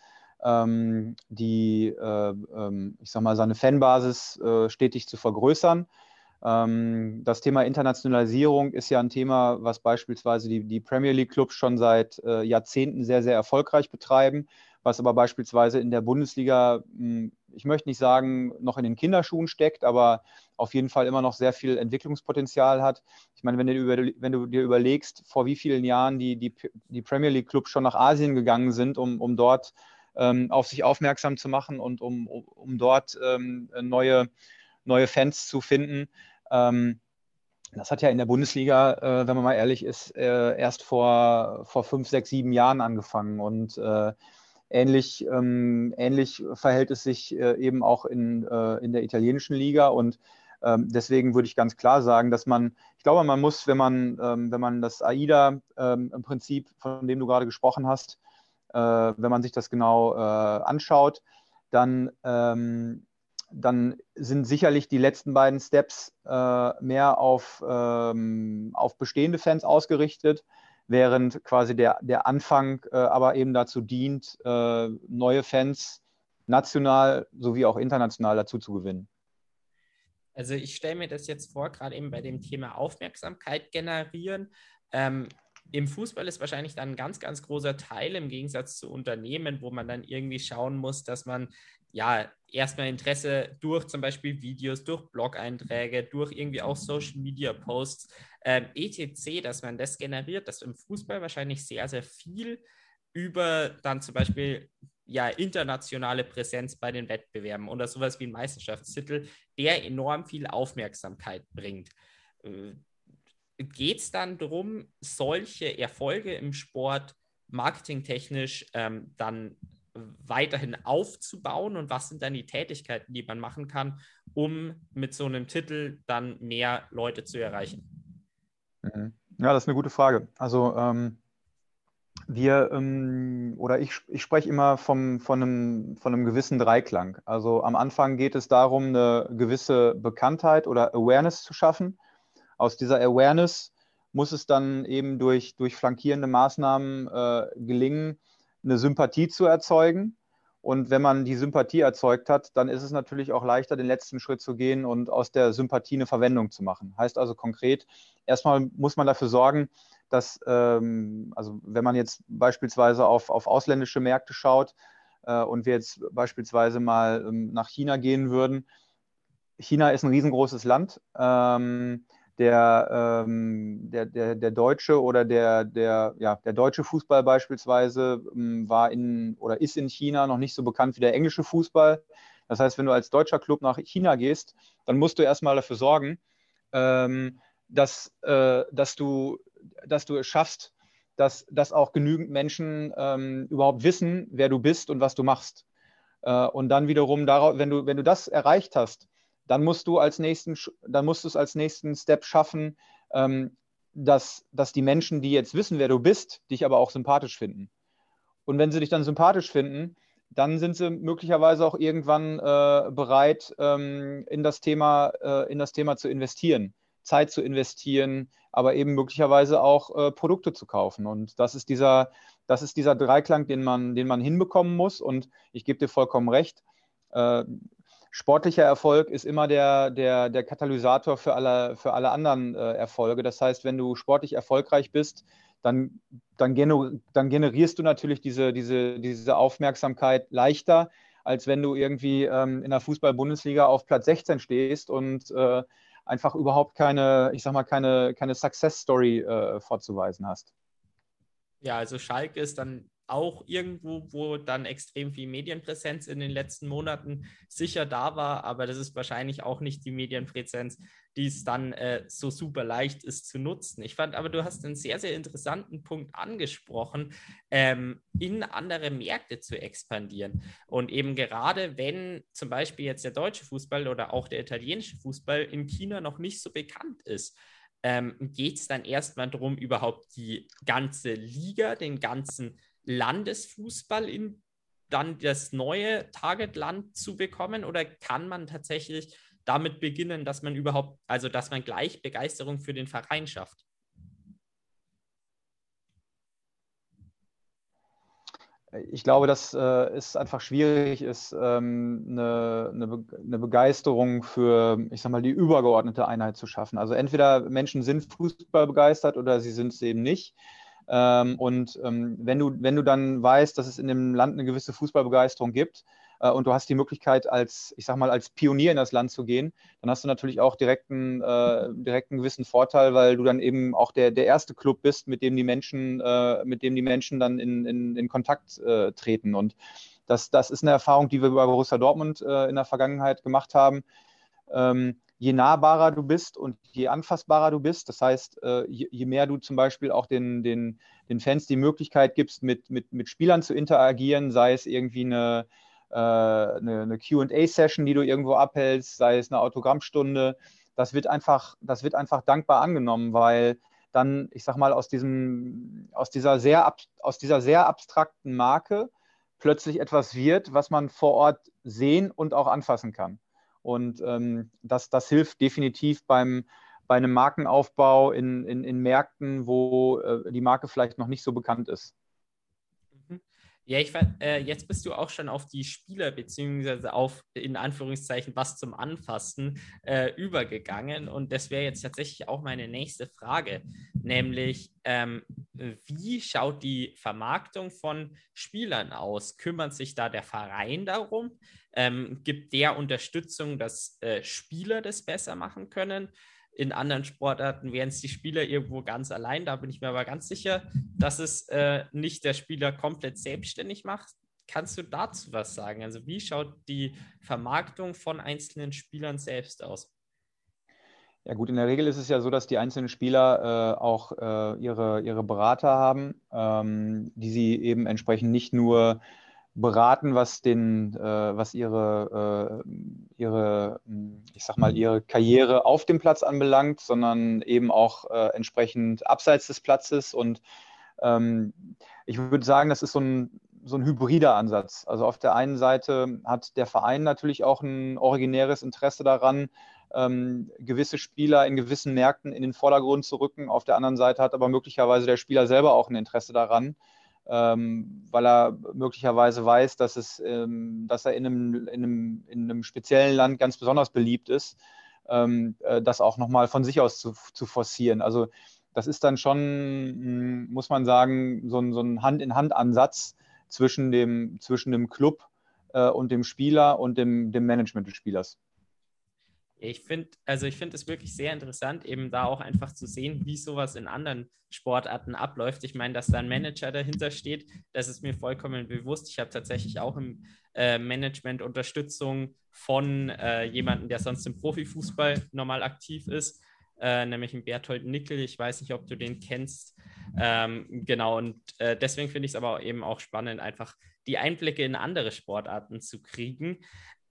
ähm, die, äh, ähm, ich sag mal, seine Fanbasis äh, stetig zu vergrößern. Ähm, das Thema Internationalisierung ist ja ein Thema, was beispielsweise die, die Premier League Clubs schon seit äh, Jahrzehnten sehr, sehr erfolgreich betreiben, was aber beispielsweise in der Bundesliga, hm, ich möchte nicht sagen, noch in den Kinderschuhen steckt, aber auf jeden Fall immer noch sehr viel Entwicklungspotenzial hat. Ich meine, wenn du, über, wenn du dir überlegst, vor wie vielen Jahren die, die, die Premier League Clubs schon nach Asien gegangen sind, um, um dort ähm, auf sich aufmerksam zu machen und um, um dort ähm, neue, neue Fans zu finden. Ähm, das hat ja in der Bundesliga, äh, wenn man mal ehrlich ist, äh, erst vor, vor fünf, sechs, sieben Jahren angefangen. Und äh, ähnlich, ähm, ähnlich verhält es sich äh, eben auch in, äh, in der italienischen Liga. Und ähm, deswegen würde ich ganz klar sagen, dass man, ich glaube, man muss, wenn man, ähm, wenn man das AIDA-Prinzip, von dem du gerade gesprochen hast, wenn man sich das genau äh, anschaut, dann, ähm, dann sind sicherlich die letzten beiden Steps äh, mehr auf, ähm, auf bestehende Fans ausgerichtet, während quasi der, der Anfang aber eben dazu dient, neue Fans national sowie auch international dazu zu gewinnen. Also ich stelle mir das jetzt vor, gerade eben bei dem Thema Aufmerksamkeit generieren. Ähm, im Fußball ist wahrscheinlich dann ein ganz, ganz großer Teil im Gegensatz zu Unternehmen, wo man dann irgendwie schauen muss, dass man ja erstmal Interesse durch zum Beispiel Videos, durch Blog-Einträge, durch irgendwie auch Social Media Posts, ähm, etc., dass man das generiert, dass im Fußball wahrscheinlich sehr, sehr viel über dann zum Beispiel ja, internationale Präsenz bei den Wettbewerben oder sowas wie ein Meisterschaftstitel, der enorm viel Aufmerksamkeit bringt. Geht es dann darum, solche Erfolge im Sport marketingtechnisch ähm, dann weiterhin aufzubauen und was sind dann die Tätigkeiten, die man machen kann, um mit so einem Titel dann mehr Leute zu erreichen? Mhm. Ja, das ist eine gute Frage. Also ähm, wir ähm, oder ich, ich spreche immer vom, von, einem, von einem gewissen Dreiklang. Also am Anfang geht es darum, eine gewisse Bekanntheit oder Awareness zu schaffen aus dieser Awareness muss es dann eben durch, durch flankierende Maßnahmen äh, gelingen, eine Sympathie zu erzeugen. Und wenn man die Sympathie erzeugt hat, dann ist es natürlich auch leichter, den letzten Schritt zu gehen und aus der Sympathie eine Verwendung zu machen. Heißt also konkret, erstmal muss man dafür sorgen, dass, ähm, also wenn man jetzt beispielsweise auf, auf ausländische Märkte schaut äh, und wir jetzt beispielsweise mal ähm, nach China gehen würden, China ist ein riesengroßes Land. Ähm, der, ähm, der, der, der deutsche oder der, der, ja, der deutsche Fußball beispielsweise ähm, war in oder ist in China noch nicht so bekannt wie der englische Fußball. Das heißt, wenn du als deutscher Club nach China gehst, dann musst du erstmal dafür sorgen, ähm, dass, äh, dass, du, dass du es schaffst, dass, dass auch genügend Menschen ähm, überhaupt wissen, wer du bist und was du machst. Äh, und dann wiederum darauf, wenn du, wenn du das erreicht hast, dann musst du als nächsten, dann musst du es als nächsten Step schaffen, ähm, dass, dass die Menschen, die jetzt wissen, wer du bist, dich aber auch sympathisch finden. Und wenn sie dich dann sympathisch finden, dann sind sie möglicherweise auch irgendwann äh, bereit, ähm, in, das Thema, äh, in das Thema zu investieren, Zeit zu investieren, aber eben möglicherweise auch äh, Produkte zu kaufen. Und das ist dieser, das ist dieser Dreiklang, den man, den man hinbekommen muss. Und ich gebe dir vollkommen recht. Sportlicher Erfolg ist immer der, der, der Katalysator für alle, für alle anderen äh, Erfolge. Das heißt, wenn du sportlich erfolgreich bist, dann, dann, dann generierst du natürlich diese, diese, diese Aufmerksamkeit leichter, als wenn du irgendwie ähm, in der Fußball-Bundesliga auf Platz 16 stehst und äh, einfach überhaupt keine, ich sag mal, keine, keine Success-Story äh, vorzuweisen hast. Ja, also Schalke ist dann auch irgendwo, wo dann extrem viel Medienpräsenz in den letzten Monaten sicher da war, aber das ist wahrscheinlich auch nicht die Medienpräsenz, die es dann äh, so super leicht ist zu nutzen. Ich fand aber, du hast einen sehr, sehr interessanten Punkt angesprochen, ähm, in andere Märkte zu expandieren. Und eben gerade wenn zum Beispiel jetzt der deutsche Fußball oder auch der italienische Fußball in China noch nicht so bekannt ist, ähm, geht es dann erstmal darum, überhaupt die ganze Liga, den ganzen Landesfußball in dann das neue Targetland zu bekommen oder kann man tatsächlich damit beginnen, dass man überhaupt, also dass man gleich Begeisterung für den Verein schafft? Ich glaube, dass äh, es einfach schwierig ist, ähm, eine, eine, Be eine, Begeisterung für, ich sag mal, die übergeordnete Einheit zu schaffen. Also entweder Menschen sind Fußball begeistert oder sie sind es eben nicht. Ähm, und ähm, wenn, du, wenn du dann weißt, dass es in dem Land eine gewisse Fußballbegeisterung gibt äh, und du hast die Möglichkeit, als, ich sag mal, als Pionier in das Land zu gehen, dann hast du natürlich auch direkten, äh, direkten gewissen Vorteil, weil du dann eben auch der, der erste Club bist, mit dem die Menschen, äh, mit dem die Menschen dann in, in, in Kontakt äh, treten. Und das, das ist eine Erfahrung, die wir bei Borussia Dortmund äh, in der Vergangenheit gemacht haben. Ähm, je nahbarer du bist und je anfassbarer du bist, das heißt, äh, je, mehr du zum Beispiel auch den, den, den Fans die Möglichkeit gibst, mit, mit, mit Spielern zu interagieren, sei es irgendwie eine, äh, eine, eine QA-Session, die du irgendwo abhältst, sei es eine Autogrammstunde, das wird einfach, das wird einfach dankbar angenommen, weil dann, ich sag mal, aus, diesem, aus, dieser, sehr, aus dieser sehr abstrakten Marke plötzlich etwas wird, was man vor Ort sehen und auch anfassen kann. Und ähm, das, das hilft definitiv beim, bei einem Markenaufbau in, in, in Märkten, wo äh, die Marke vielleicht noch nicht so bekannt ist. Ja, ich äh, jetzt bist du auch schon auf die Spieler beziehungsweise auf in Anführungszeichen was zum Anfassen äh, übergegangen und das wäre jetzt tatsächlich auch meine nächste Frage, nämlich ähm, wie schaut die Vermarktung von Spielern aus? Kümmert sich da der Verein darum? Ähm, gibt der Unterstützung, dass äh, Spieler das besser machen können? In anderen Sportarten wären es die Spieler irgendwo ganz allein. Da bin ich mir aber ganz sicher, dass es äh, nicht der Spieler komplett selbstständig macht. Kannst du dazu was sagen? Also wie schaut die Vermarktung von einzelnen Spielern selbst aus? Ja gut, in der Regel ist es ja so, dass die einzelnen Spieler äh, auch äh, ihre, ihre Berater haben, ähm, die sie eben entsprechend nicht nur beraten, was den, äh, was ihre, äh, ihre, hm, ich sag mal, ihre Karriere auf dem Platz anbelangt, sondern eben auch äh, entsprechend abseits des Platzes. Und ähm, ich würde sagen, das ist so ein, so ein hybrider Ansatz. Also auf der einen Seite hat der Verein natürlich auch ein originäres Interesse daran, ähm, gewisse Spieler in gewissen Märkten in den Vordergrund zu rücken. Auf der anderen Seite hat aber möglicherweise der Spieler selber auch ein Interesse daran, ähm, weil er möglicherweise weiß, dass, es, ähm, dass er in einem, in, einem, in einem speziellen Land ganz besonders beliebt ist, ähm, äh, das auch nochmal von sich aus zu, zu forcieren. Also das ist dann schon, hm, muss man sagen, so ein, so ein Hand-in-Hand-Ansatz zwischen dem, zwischen dem Club äh, und dem Spieler und dem, dem Management des Spielers. Ich finde, also ich finde es wirklich sehr interessant, eben da auch einfach zu sehen, wie sowas in anderen Sportarten abläuft. Ich meine, dass da ein Manager dahinter steht, das ist mir vollkommen bewusst. Ich habe tatsächlich auch im äh, Management Unterstützung von äh, jemandem, der sonst im Profifußball normal aktiv ist. äh, nämlich ein Berthold Nickel. Ich weiß nicht, ob du den kennst. Ähm, genau, und äh, deswegen finde ich es aber eben auch spannend, einfach die Einblicke in andere Sportarten zu kriegen.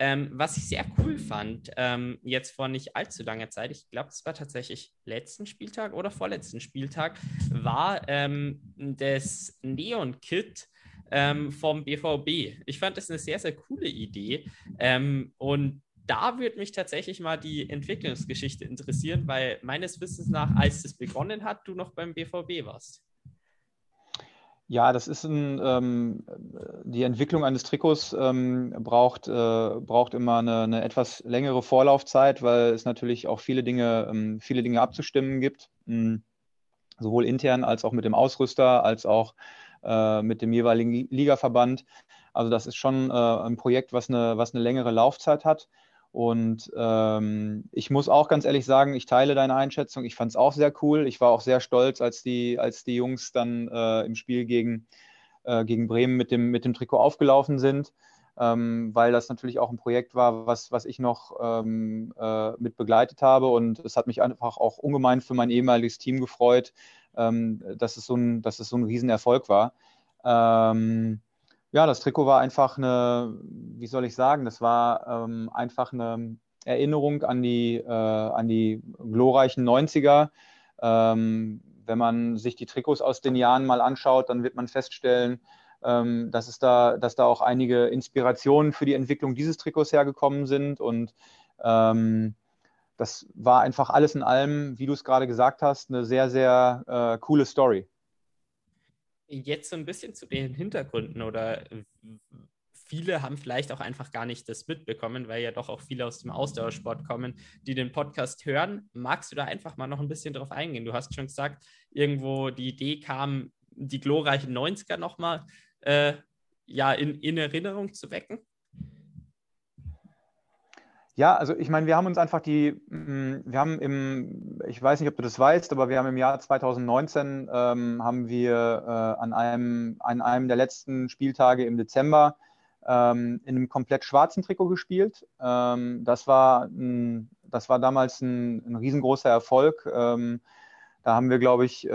Ähm, was ich sehr cool fand, ähm, jetzt vor nicht allzu langer Zeit, ich glaube, es war tatsächlich letzten Spieltag oder vorletzten Spieltag, war ähm, das Neon-Kit ähm, vom BVB. Ich fand das eine sehr, sehr coole Idee. Ähm, und da würde mich tatsächlich mal die Entwicklungsgeschichte interessieren, weil meines Wissens nach, als es begonnen hat, du noch beim BVB warst. Ja, das ist ein, ähm, die Entwicklung eines Trikots ähm, braucht, äh, braucht immer eine, eine, etwas längere Vorlaufzeit, weil es natürlich auch viele Dinge, ähm, viele Dinge abzustimmen gibt, mh, hm, sowohl intern als auch mit dem Ausrüster, als auch äh, mit dem jeweiligen Ligaverband. Also das ist schon äh, ein Projekt, was eine, was eine längere Laufzeit hat. Und ähm, ich muss auch ganz ehrlich sagen, ich teile deine Einschätzung. Ich fand es auch sehr cool. Ich war auch sehr stolz, als die, als die Jungs dann äh, im Spiel gegen, äh, gegen Bremen mit dem, mit dem Trikot aufgelaufen sind, ähm, weil das natürlich auch ein Projekt war, was, was ich noch ähm, äh, mit begleitet habe. Und es hat mich einfach auch ungemein für mein ehemaliges Team gefreut, ähm, dass, es so ein, dass es so ein Riesenerfolg war. Ähm, ja, das Trikot war einfach eine, wie soll ich sagen, das war ähm, einfach eine Erinnerung an die, äh, an die glorreichen 90er. Ähm, wenn man sich die Trikots aus den Jahren mal anschaut, dann wird man feststellen, ähm, dass, es da, dass da auch einige Inspirationen für die Entwicklung dieses Trikots hergekommen sind. Und ähm, das war einfach alles in allem, wie du es gerade gesagt hast, eine sehr, sehr äh, coole Story jetzt so ein bisschen zu den Hintergründen oder viele haben vielleicht auch einfach gar nicht das mitbekommen, weil ja doch auch viele aus dem Ausdauersport kommen, die den Podcast hören. Magst du da einfach mal noch ein bisschen drauf eingehen? Du hast schon gesagt, irgendwo die Idee kam, die glorreichen 90er nochmal äh, ja, in, in Erinnerung zu wecken. Ja, also ich meine, wir haben uns einfach die, mm, wir haben im, ich weiß nicht, ob du das weißt, aber wir haben im Jahr 2019 ähm, haben wir äh, an einem, an einem der letzten Spieltage im Dezember ähm, in einem komplett schwarzen Trikot gespielt. Ähm, das war, ein, das war damals ein, ein riesengroßer Erfolg. Ähm, da haben wir, glaube ich, äh,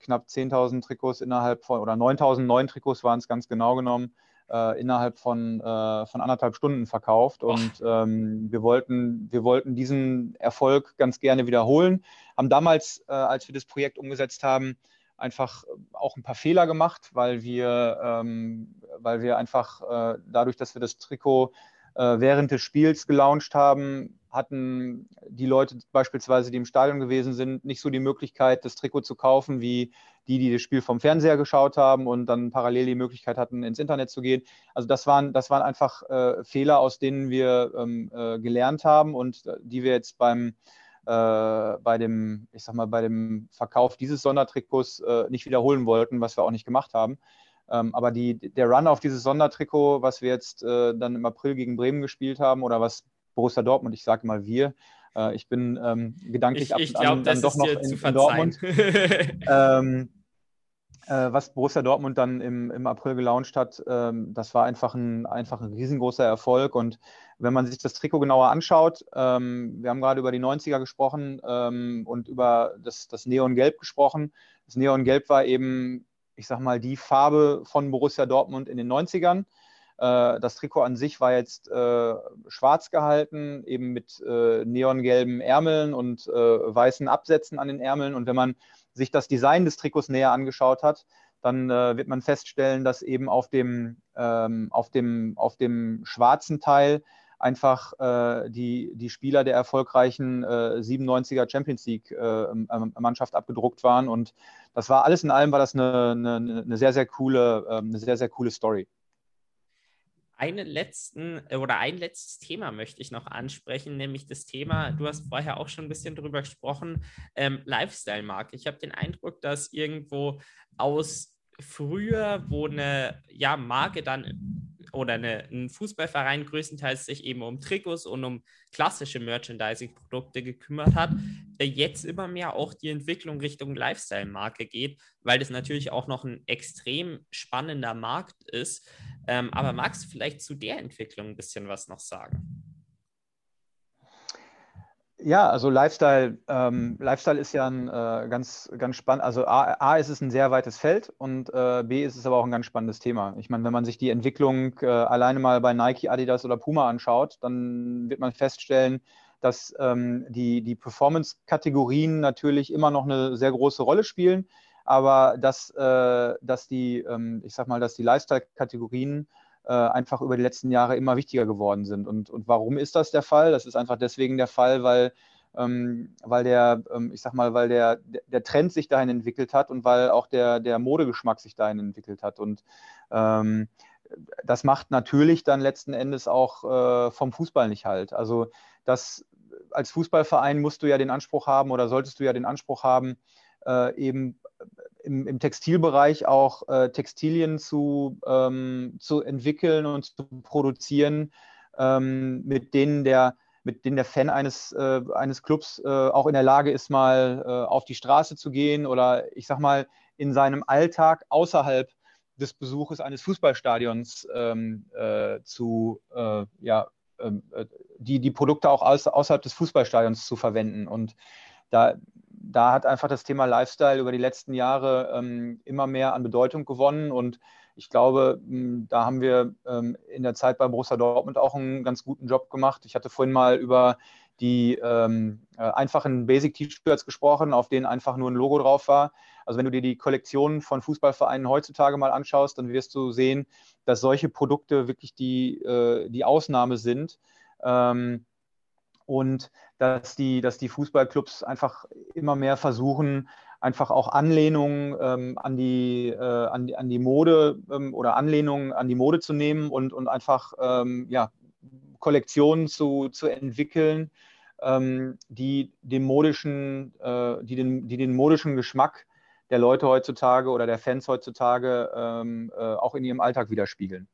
knapp 10.000 Trikots innerhalb von, oder 9.009 Trikots waren es ganz genau genommen, äh, innerhalb von, äh, von anderthalb Stunden verkauft. Und ähm, wir, wollten, wir wollten diesen Erfolg ganz gerne wiederholen. Haben damals, äh, als wir das Projekt umgesetzt haben, einfach auch ein paar Fehler gemacht, weil wir, ähm, weil wir einfach äh, dadurch, dass wir das Trikot äh, während des Spiels gelauncht haben, hatten die Leute beispielsweise, die im Stadion gewesen sind, nicht so die Möglichkeit, das Trikot zu kaufen, wie die, die das Spiel vom Fernseher geschaut haben und dann parallel die Möglichkeit hatten, ins Internet zu gehen. Also das waren, das waren einfach äh, Fehler, aus denen wir ähm, äh, gelernt haben und äh, die wir jetzt beim äh, bei dem, ich sag mal, bei dem Verkauf dieses Sondertrikots äh, nicht wiederholen wollten, was wir auch nicht gemacht haben. Ähm, aber die, der Run auf dieses Sondertrikot, was wir jetzt äh, dann im April gegen Bremen gespielt haben oder was Borussia Dortmund, ich sage mal wir, äh, ich bin ähm, gedanklich ich, ich ab und an dann doch noch in, in Dortmund. [laughs] ähm, äh, was Borussia Dortmund dann im, im April gelauncht hat, ähm, das war einfach ein, einfach ein riesengroßer Erfolg. Und wenn man sich das Trikot genauer anschaut, ähm, wir haben gerade über die 90er gesprochen ähm, und über das, das Neongelb gesprochen. Das Neongelb war eben ich sag mal, die Farbe von Borussia Dortmund in den 90ern. Äh, das Trikot an sich war jetzt äh, schwarz gehalten, eben mit äh, neongelben Ärmeln und weißen Absätzen an den Ärmeln. Und wenn man sich das Design des Trikots näher angeschaut hat, dann äh, wird man feststellen, dass eben auf dem, ähm, auf dem, auf dem schwarzen Teil einfach äh, die, die Spieler der erfolgreichen äh, 97er Champions League Mannschaft abgedruckt waren. Und das war alles in allem war das eine, eine, eine sehr, sehr coole, äh, eine sehr, sehr coole Story. Einen letzten äh, oder ein letztes Thema möchte ich noch ansprechen, nämlich das Thema, du hast vorher auch schon ein bisschen drüber gesprochen, ähm, Lifestyle-Marke. Ich habe den Eindruck, dass irgendwo aus früher, wo eine ja, Marke dann oder eine, ein Fußballverein größtenteils sich eben um Trikots und um klassische Merchandising-Produkte gekümmert hat, jetzt immer mehr auch die Entwicklung Richtung Lifestyle-Marke geht, weil das natürlich auch noch ein extrem spannender Markt ist. Ähm, aber magst du vielleicht zu der Entwicklung ein bisschen was noch sagen? Ja, also Lifestyle, ähm, Lifestyle ist ja ein äh, ganz, ganz spannend. Also A, A, ist es ein sehr weites Feld und äh, B ist es aber auch ein ganz spannendes Thema. Ich meine, wenn man sich die Entwicklung äh, alleine mal bei Nike, Adidas oder Puma anschaut, dann wird man feststellen, dass ähm, die, die Performance-Kategorien natürlich immer noch eine sehr große Rolle spielen, aber dass, äh, dass die, ähm, ich sag mal, dass die Lifestyle-Kategorien äh, einfach über die letzten Jahre immer wichtiger geworden sind. Und, und warum ist das der Fall? Das ist einfach deswegen der Fall, weil, ähm, weil der, ähm, ich sag mal, weil der, der Trend sich dahin entwickelt hat und weil auch der, der Modegeschmack sich dahin entwickelt hat. Und ähm, das macht natürlich dann letzten Endes auch äh, vom Fußball nicht halt. Also das als Fußballverein musst du ja den Anspruch haben oder solltest du ja den Anspruch haben, eben im, im Textilbereich auch äh, Textilien zu, ähm, zu entwickeln und zu produzieren, ähm, mit denen der mit denen der Fan eines, äh, eines Clubs äh, auch in der Lage ist, mal äh, auf die Straße zu gehen oder ich sag mal in seinem Alltag außerhalb des Besuches eines Fußballstadions ähm, äh, zu, äh, ja, ähm, die, die Produkte auch aus, außerhalb des Fußballstadions zu verwenden. Und da, da hat einfach das Thema Lifestyle über die letzten Jahre ähm, immer mehr an Bedeutung gewonnen und ich glaube, da haben wir ähm, in der Zeit bei Borussia Dortmund auch einen ganz guten Job gemacht. Ich hatte vorhin mal über die ähm, äh, einfachen Basic-T-Shirts gesprochen, auf denen einfach nur ein Logo drauf war. Also wenn du dir die Kollektion von Fußballvereinen heutzutage mal anschaust, dann wirst du sehen, dass solche Produkte wirklich die, äh, die Ausnahme sind. Ähm, und dass die, dass die Fußballclubs einfach immer mehr versuchen, einfach auch Anlehnungen ähm, an, die, äh, an, die, an die Mode ähm, oder Anlehnungen an die Mode zu nehmen und, und einfach ähm, ja, Kollektionen zu, zu entwickeln, ähm, die, den modischen, äh, die, den, die den modischen Geschmack der Leute heutzutage oder der Fans heutzutage ähm, äh, auch in ihrem Alltag widerspiegeln.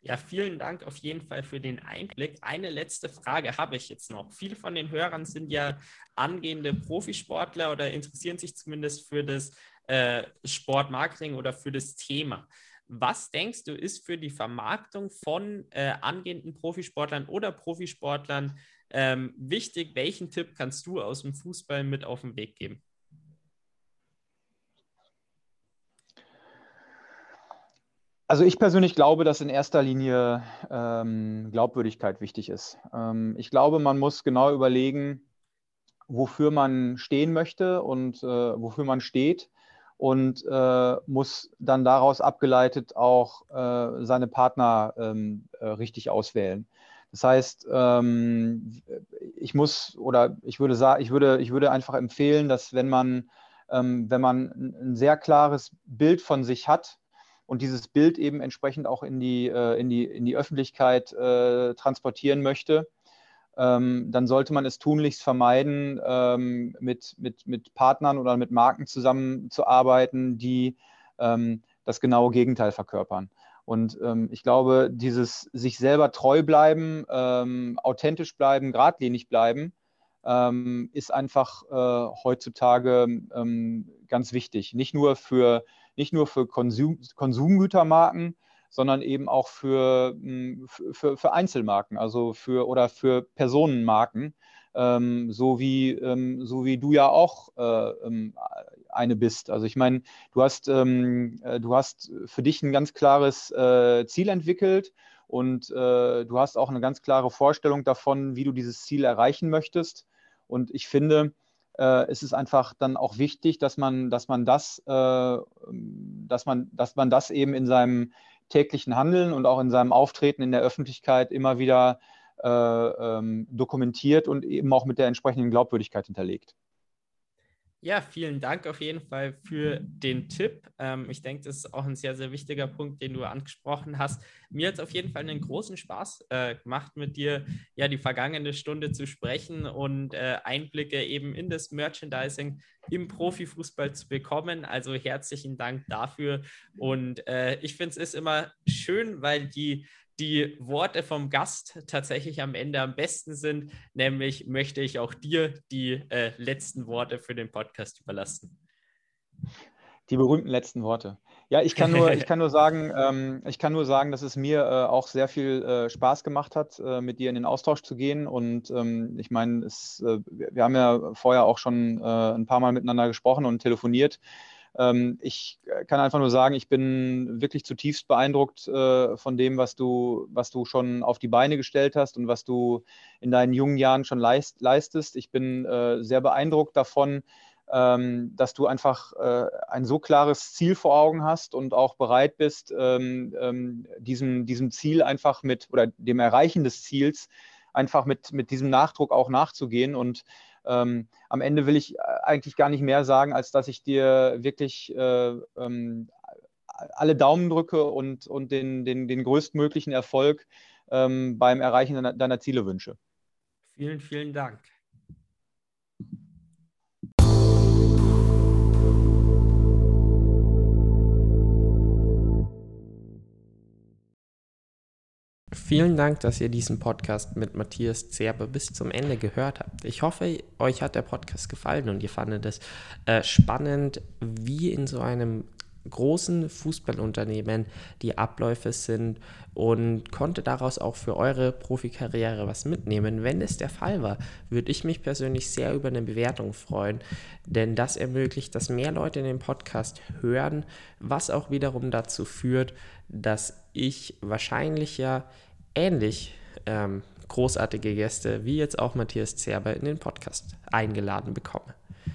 Ja, vielen Dank auf jeden Fall für den Einblick. Eine letzte Frage habe ich jetzt noch. Viele von den Hörern sind ja angehende Profisportler oder interessieren sich zumindest für das äh, Sportmarketing oder für das Thema. Was denkst du, ist für die Vermarktung von äh, angehenden Profisportlern oder Profisportlern ähm, wichtig? Welchen Tipp kannst du aus dem Fußball mit auf den Weg geben? Also ich persönlich glaube, dass in erster Linie ähm, Glaubwürdigkeit wichtig ist. Ähm, ich glaube, man muss genau überlegen, wofür man stehen möchte und äh, wofür man steht und äh, muss dann daraus abgeleitet auch äh, seine Partner ähm, äh, richtig auswählen. Das heißt, ähm, ich muss oder ich würde sagen, ich würde, ich würde einfach empfehlen, dass wenn man, ähm, wenn man ein sehr klares Bild von sich hat, und dieses Bild eben entsprechend auch in die, äh, in die, in die Öffentlichkeit äh, transportieren möchte, ähm, dann sollte man es tunlichst vermeiden, ähm, mit, mit, mit Partnern oder mit Marken zusammenzuarbeiten, die ähm, das genaue Gegenteil verkörpern. Und ähm, ich glaube, dieses sich selber treu bleiben, ähm, authentisch bleiben, geradlinig bleiben, ähm, ist einfach äh, heutzutage ganz wichtig. Nicht nur für nicht nur für Konsum, Konsumgütermarken, sondern eben auch für, hm, für, für Einzelmarken, also für oder für Personenmarken, ähm, so, wie, ähm, so wie du ja auch äh, ähm, eine bist. Also ich meine, du hast, ähm, äh, du hast für dich ein ganz klares äh, Ziel entwickelt und äh, du hast auch eine ganz klare Vorstellung davon, wie du dieses Ziel erreichen möchtest. Und ich finde, äh, es ist einfach dann auch wichtig, dass man, dass man das, äh, dass man, dass man das eben in seinem täglichen Handeln und auch in seinem Auftreten in der Öffentlichkeit immer wieder äh, ähm, dokumentiert und eben auch mit der entsprechenden Glaubwürdigkeit hinterlegt. Ja, vielen Dank auf jeden Fall für den Tipp. Ähm, ich denke, das ist auch ein sehr, sehr wichtiger Punkt, den du angesprochen hast. Mir hat es auf jeden Fall einen großen Spaß äh, gemacht, mit dir ja die vergangene Stunde zu sprechen und äh, Einblicke eben in das Merchandising im Profifußball zu bekommen. Also herzlichen Dank dafür. Und äh, ich finde es ist immer schön, weil die die Worte vom Gast tatsächlich am Ende am besten sind. Nämlich möchte ich auch dir die äh, letzten Worte für den Podcast überlassen. Die berühmten letzten Worte. Ja, ich kann nur, [laughs] ich kann nur sagen, ähm, ich kann nur sagen, dass es mir äh, auch sehr viel äh, Spaß gemacht hat, äh, mit dir in den Austausch zu gehen. Und ähm, ich meine, äh, wir haben ja vorher auch schon äh, ein paar Mal miteinander gesprochen und telefoniert. Ähm, ich kann einfach nur sagen, ich bin wirklich zutiefst beeindruckt äh, von dem, was du, was du schon auf die Beine gestellt hast und was du in deinen jungen Jahren schon leist, leistest. Ich bin äh, sehr beeindruckt davon, ähm, dass du einfach äh, ein so klares Ziel vor Augen hast und auch bereit bist, ähm, diesem, diesem Ziel einfach mit oder dem Erreichen des Ziels einfach mit, mit diesem Nachdruck auch nachzugehen. Und ähm, am Ende will ich äh, eigentlich gar nicht mehr sagen, als dass ich dir wirklich äh, ähm, alle Daumen drücke und, und den, den, den größtmöglichen Erfolg ähm, beim Erreichen deiner, deiner Ziele wünsche. Vielen, vielen Dank. Vielen Dank, dass ihr diesen Podcast mit Matthias Zerbe bis zum Ende gehört habt. Ich hoffe, euch hat der Podcast gefallen und ihr fandet es äh, spannend, wie in so einem großen Fußballunternehmen die Abläufe sind und konnte daraus auch für eure Profikarriere was mitnehmen. Wenn es der Fall war, würde ich mich persönlich sehr über eine Bewertung freuen, denn das ermöglicht, dass mehr Leute den Podcast hören, was auch wiederum dazu führt, dass ich wahrscheinlich ja ähnlich ähm, großartige Gäste wie jetzt auch Matthias Zerber in den Podcast eingeladen bekomme.